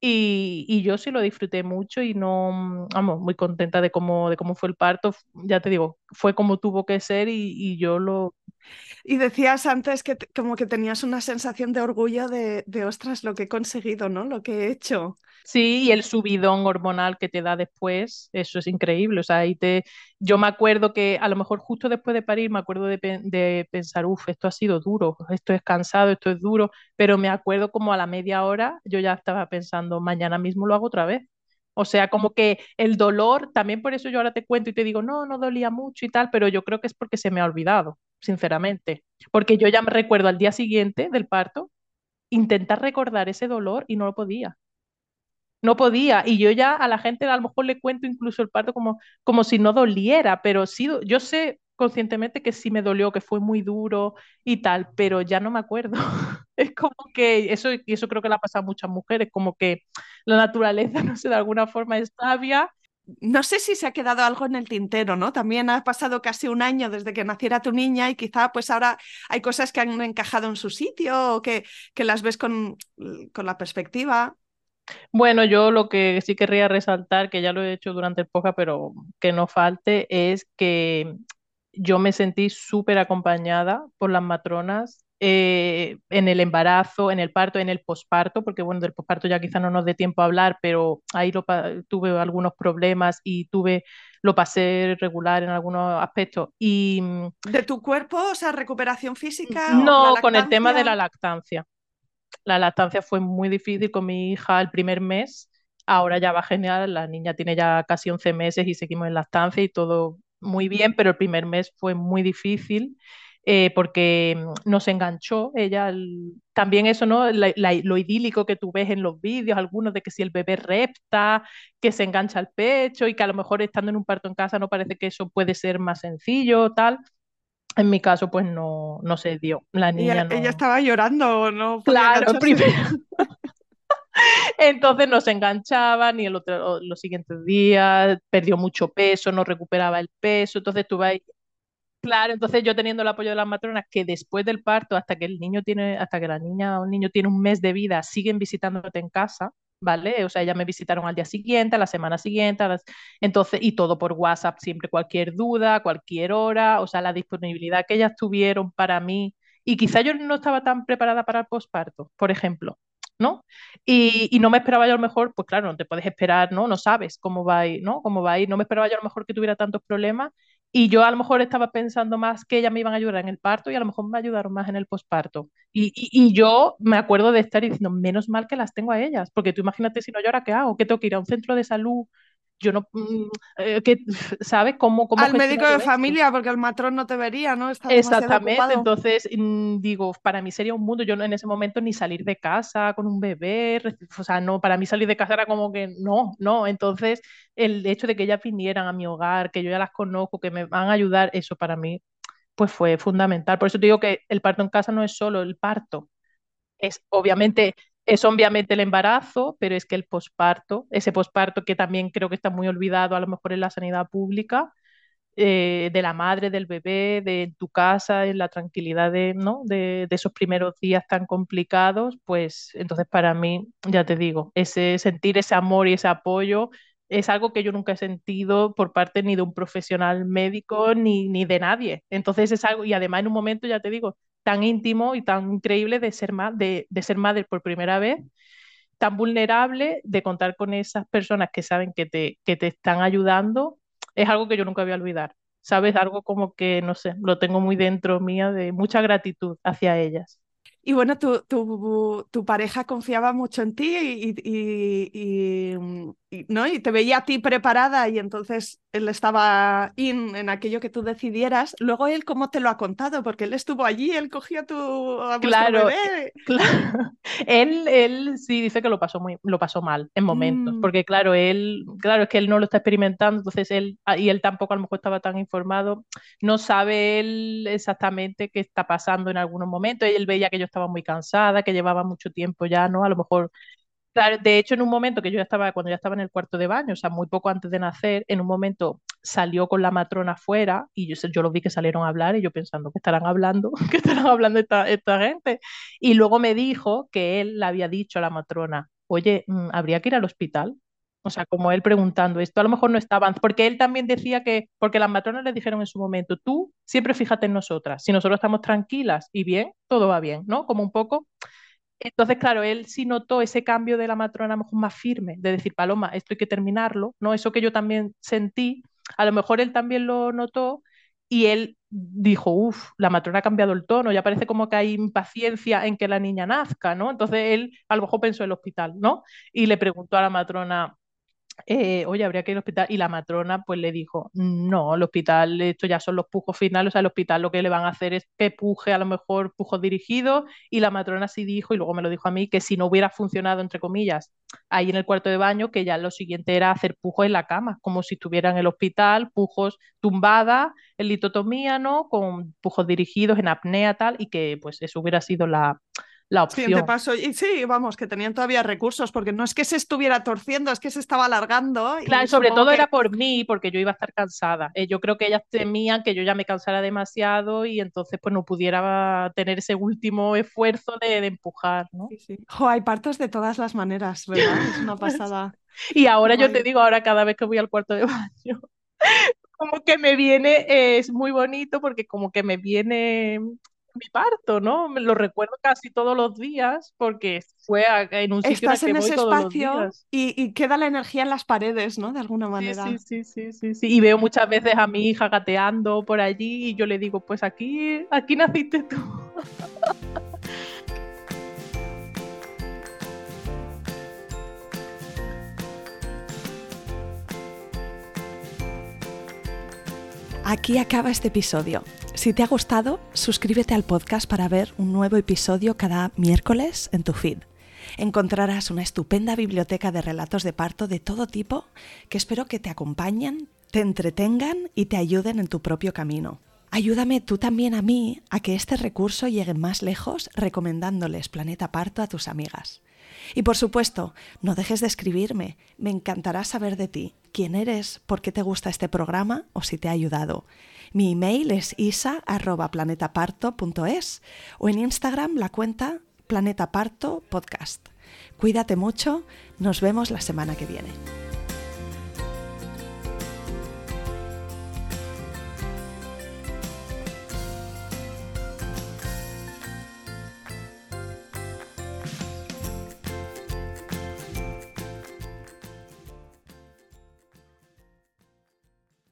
Y, y, yo sí lo disfruté mucho y no, vamos, muy contenta de cómo, de cómo fue el parto. Ya te digo, fue como tuvo que ser y, yo lo... Y decías antes que como que tenías una sensación de orgullo de, de, ostras, lo que he conseguido, ¿no? Lo que he hecho. Sí, y el subidón hormonal que te da después, eso es increíble. O sea, ahí te... yo me acuerdo que a lo mejor justo después de parir me acuerdo de, de pensar, uff, esto ha sido duro, esto es cansado, esto es duro, pero me acuerdo como a la media hora yo ya estaba pensando, mañana mismo lo hago otra vez. O sea, como que el dolor, también por eso yo ahora te cuento y te digo, no, no dolía mucho y tal, pero yo creo que es porque se me ha olvidado, sinceramente. Porque yo ya me recuerdo al día siguiente del parto, intentar recordar ese dolor y no lo podía no podía. Y yo ya a la gente a lo mejor le cuento incluso el parto como, como si no doliera, pero sí, yo sé conscientemente que sí me dolió, que fue muy duro y tal, pero ya no me acuerdo. es como que eso, y eso creo que le ha pasado a muchas mujeres, como que la naturaleza, no sé, de alguna forma es sabia. No sé si se ha quedado algo en el tintero, ¿no? También ha pasado casi un año desde que naciera tu niña y quizá pues ahora hay cosas que han encajado en su sitio o que, que las ves con, con la perspectiva. Bueno, yo lo que sí querría resaltar, que ya lo he hecho durante el podcast, pero que no falte, es que yo me sentí súper acompañada por las matronas eh, en el embarazo, en el parto, en el posparto, porque bueno, del posparto ya quizá no nos dé tiempo a hablar, pero ahí lo tuve algunos problemas y tuve, lo pasé regular en algunos aspectos. Y, mm, ¿De tu cuerpo? O sea, recuperación física? No, con el tema de la lactancia la lactancia fue muy difícil con mi hija el primer mes, ahora ya va genial, la niña tiene ya casi 11 meses y seguimos en lactancia y todo muy bien, pero el primer mes fue muy difícil. Eh, porque mm, nos enganchó ella, también eso, ¿no? lo idílico que tú ves en los vídeos, algunos de que si el bebé repta, que se engancha al pecho y que a lo mejor estando en un parto en casa no parece que eso puede ser más sencillo, tal. En mi caso, pues no, no se dio. La niña ella, ella estaba llorando, ¿no? Claro, primero. Entonces no se enganchaba ni el otro, los siguientes días, perdió mucho peso, no recuperaba el peso, entonces estuve ahí. Claro, entonces yo teniendo el apoyo de las matronas que después del parto, hasta que el niño tiene, hasta que la niña o un niño tiene un mes de vida, siguen visitándote en casa, ¿vale? O sea, ya me visitaron al día siguiente, a la semana siguiente, entonces, y todo por WhatsApp, siempre cualquier duda, cualquier hora, o sea, la disponibilidad que ellas tuvieron para mí, y quizá yo no estaba tan preparada para el posparto, por ejemplo, ¿no? Y, y, no me esperaba yo a lo mejor, pues claro, no te puedes esperar, ¿no? No sabes cómo va a ir, ¿no? Cómo va a ir, no me esperaba yo a lo mejor que tuviera tantos problemas Y yo a lo mejor estaba pensando más que ellas me iban a ayudar en el parto y a lo mejor me ayudaron más en el posparto. Y, y, yo me acuerdo de estar diciendo, menos mal que las tengo a ellas, porque tú imagínate si no, ¿yo ahora qué hago? ¿Qué tengo que ir a un centro de salud? Yo no, mm, eh, que, ¿sabes cómo? cómo Al médico de familia, porque el matrón no te vería, ¿no? Está Exactamente, entonces mm, digo, para mí sería un mundo, yo no, en ese momento ni salir de casa con un bebé, o sea, no, para mí salir de casa era como que no, no, entonces el hecho de que ellas vinieran a mi hogar, que yo ya las conozco, que me van a ayudar, eso para mí pues fue fundamental. Por eso te digo que el parto en casa no es solo el parto, es obviamente, es obviamente el embarazo, pero es que el posparto, ese posparto que también creo que está muy olvidado a lo mejor en la sanidad pública, eh, de la madre, del bebé, de tu casa, en la tranquilidad de, ¿no? de, esos primeros días tan complicados, pues entonces para mí, ya te digo, ese sentir ese amor y ese apoyo es algo que yo nunca he sentido por parte ni de un profesional médico ni, ni de nadie. Entonces es algo, y además en un momento, ya te digo, tan íntimo y tan increíble de ser, ma de, ser madre por primera vez, tan vulnerable, de contar con esas personas que saben que te, que te están ayudando, es algo que yo nunca voy a olvidar. ¿Sabes? Algo como que, no sé, lo tengo muy dentro mía de mucha gratitud hacia ellas. Y bueno, tu, tu, pareja confiaba mucho en ti y, ¿no? y te veía a ti preparada y entonces él estaba in en aquello que tú decidieras. Luego él, ¿cómo te lo ha contado? Porque él estuvo allí, él cogió a tu a claro, bebé. Claro. él, él sí dice que lo pasó, muy, lo pasó mal en momentos, mm. porque claro, él, claro, es que él no lo está experimentando, entonces él, ah, y él tampoco a lo mejor estaba tan informado, no sabe él exactamente qué está pasando en algunos momentos, él veía que yo estaba muy cansada, que llevaba mucho tiempo ya, ¿no? A lo mejor De hecho, en un momento que yo ya estaba, cuando ya estaba en el cuarto de baño, o sea, muy poco antes de nacer, en un momento salió con la matrona afuera y yo, yo lo vi que salieron a hablar y yo pensando que estarán hablando, que estarán hablando esta, esta gente. Y luego me dijo que él le había dicho a la matrona, oye, mm, ¿habría que ir al hospital? O sea, como él preguntando esto, a lo mejor no estaban, porque él también decía que, porque las matronas le dijeron en su momento, tú siempre fíjate en nosotras, si nosotros estamos tranquilas y bien, todo va bien, ¿no? Como un poco entonces, claro, él sí notó ese cambio de la matrona a lo mejor más firme, de decir, Paloma, esto hay que terminarlo, ¿no? Eso que yo también sentí, a lo mejor él también lo notó y él dijo, uff, la matrona ha cambiado el tono, ya parece como que hay impaciencia en que la niña nazca, ¿no? Entonces él a lo mejor pensó en el hospital, ¿no? Y le preguntó a la matrona, eh, oye, habría que ir al hospital. Y la matrona pues le dijo, no, el hospital, esto ya son los pujos finales, o sea, el hospital lo que le van a hacer es que puje, a lo mejor pujos dirigidos. Y la matrona sí dijo, y luego me lo dijo a mí, que si no hubiera funcionado, entre comillas, ahí en el cuarto de baño, que ya lo siguiente era hacer pujos en la cama, como si estuviera en el hospital, pujos tumbada, en litotomía, ¿no? Con pujos dirigidos en apnea, tal, y que pues eso hubiera sido la la opción. paso. Y sí, vamos, que tenían todavía recursos, porque no es que se estuviera torciendo, es que se estaba alargando. Claro, y sobre todo era por mí, porque yo iba a estar cansada. Eh, yo creo que ellas temían que yo ya me cansara demasiado y entonces pues no pudiera tener ese último esfuerzo de, empujar, ¿no? Sí, sí. hay partos de todas las maneras, ¿verdad? Es una pasada. y ahora yo te digo, ahora cada vez que voy al cuarto de baño, como que me viene, es muy bonito porque como que me viene mi parto, ¿no? Me lo recuerdo casi todos los días porque fue en un sitio Estás en, ese espacio y, queda la energía en las paredes, ¿no? De alguna manera. Sí, sí, sí, sí, sí, Y veo muchas veces a mi hija gateando por allí y yo le digo, pues aquí, aquí naciste tú. Aquí acaba este episodio. Si te ha gustado, suscríbete al podcast para ver un nuevo episodio cada miércoles en tu feed. Encontrarás una estupenda biblioteca de relatos de parto de todo tipo que espero que te acompañen, te entretengan y te ayuden en tu propio camino. Ayúdame tú también a mí a que este recurso llegue más lejos recomendándoles Planeta Parto a tus amigas. Y por supuesto, no dejes de escribirme, me encantará saber de ti, quién eres, por qué te gusta este programa o si te ha ayudado. Mi email es isa.planetaparto.es o en Instagram la cuenta Planeta Parto Podcast. Cuídate mucho, nos vemos la semana que viene.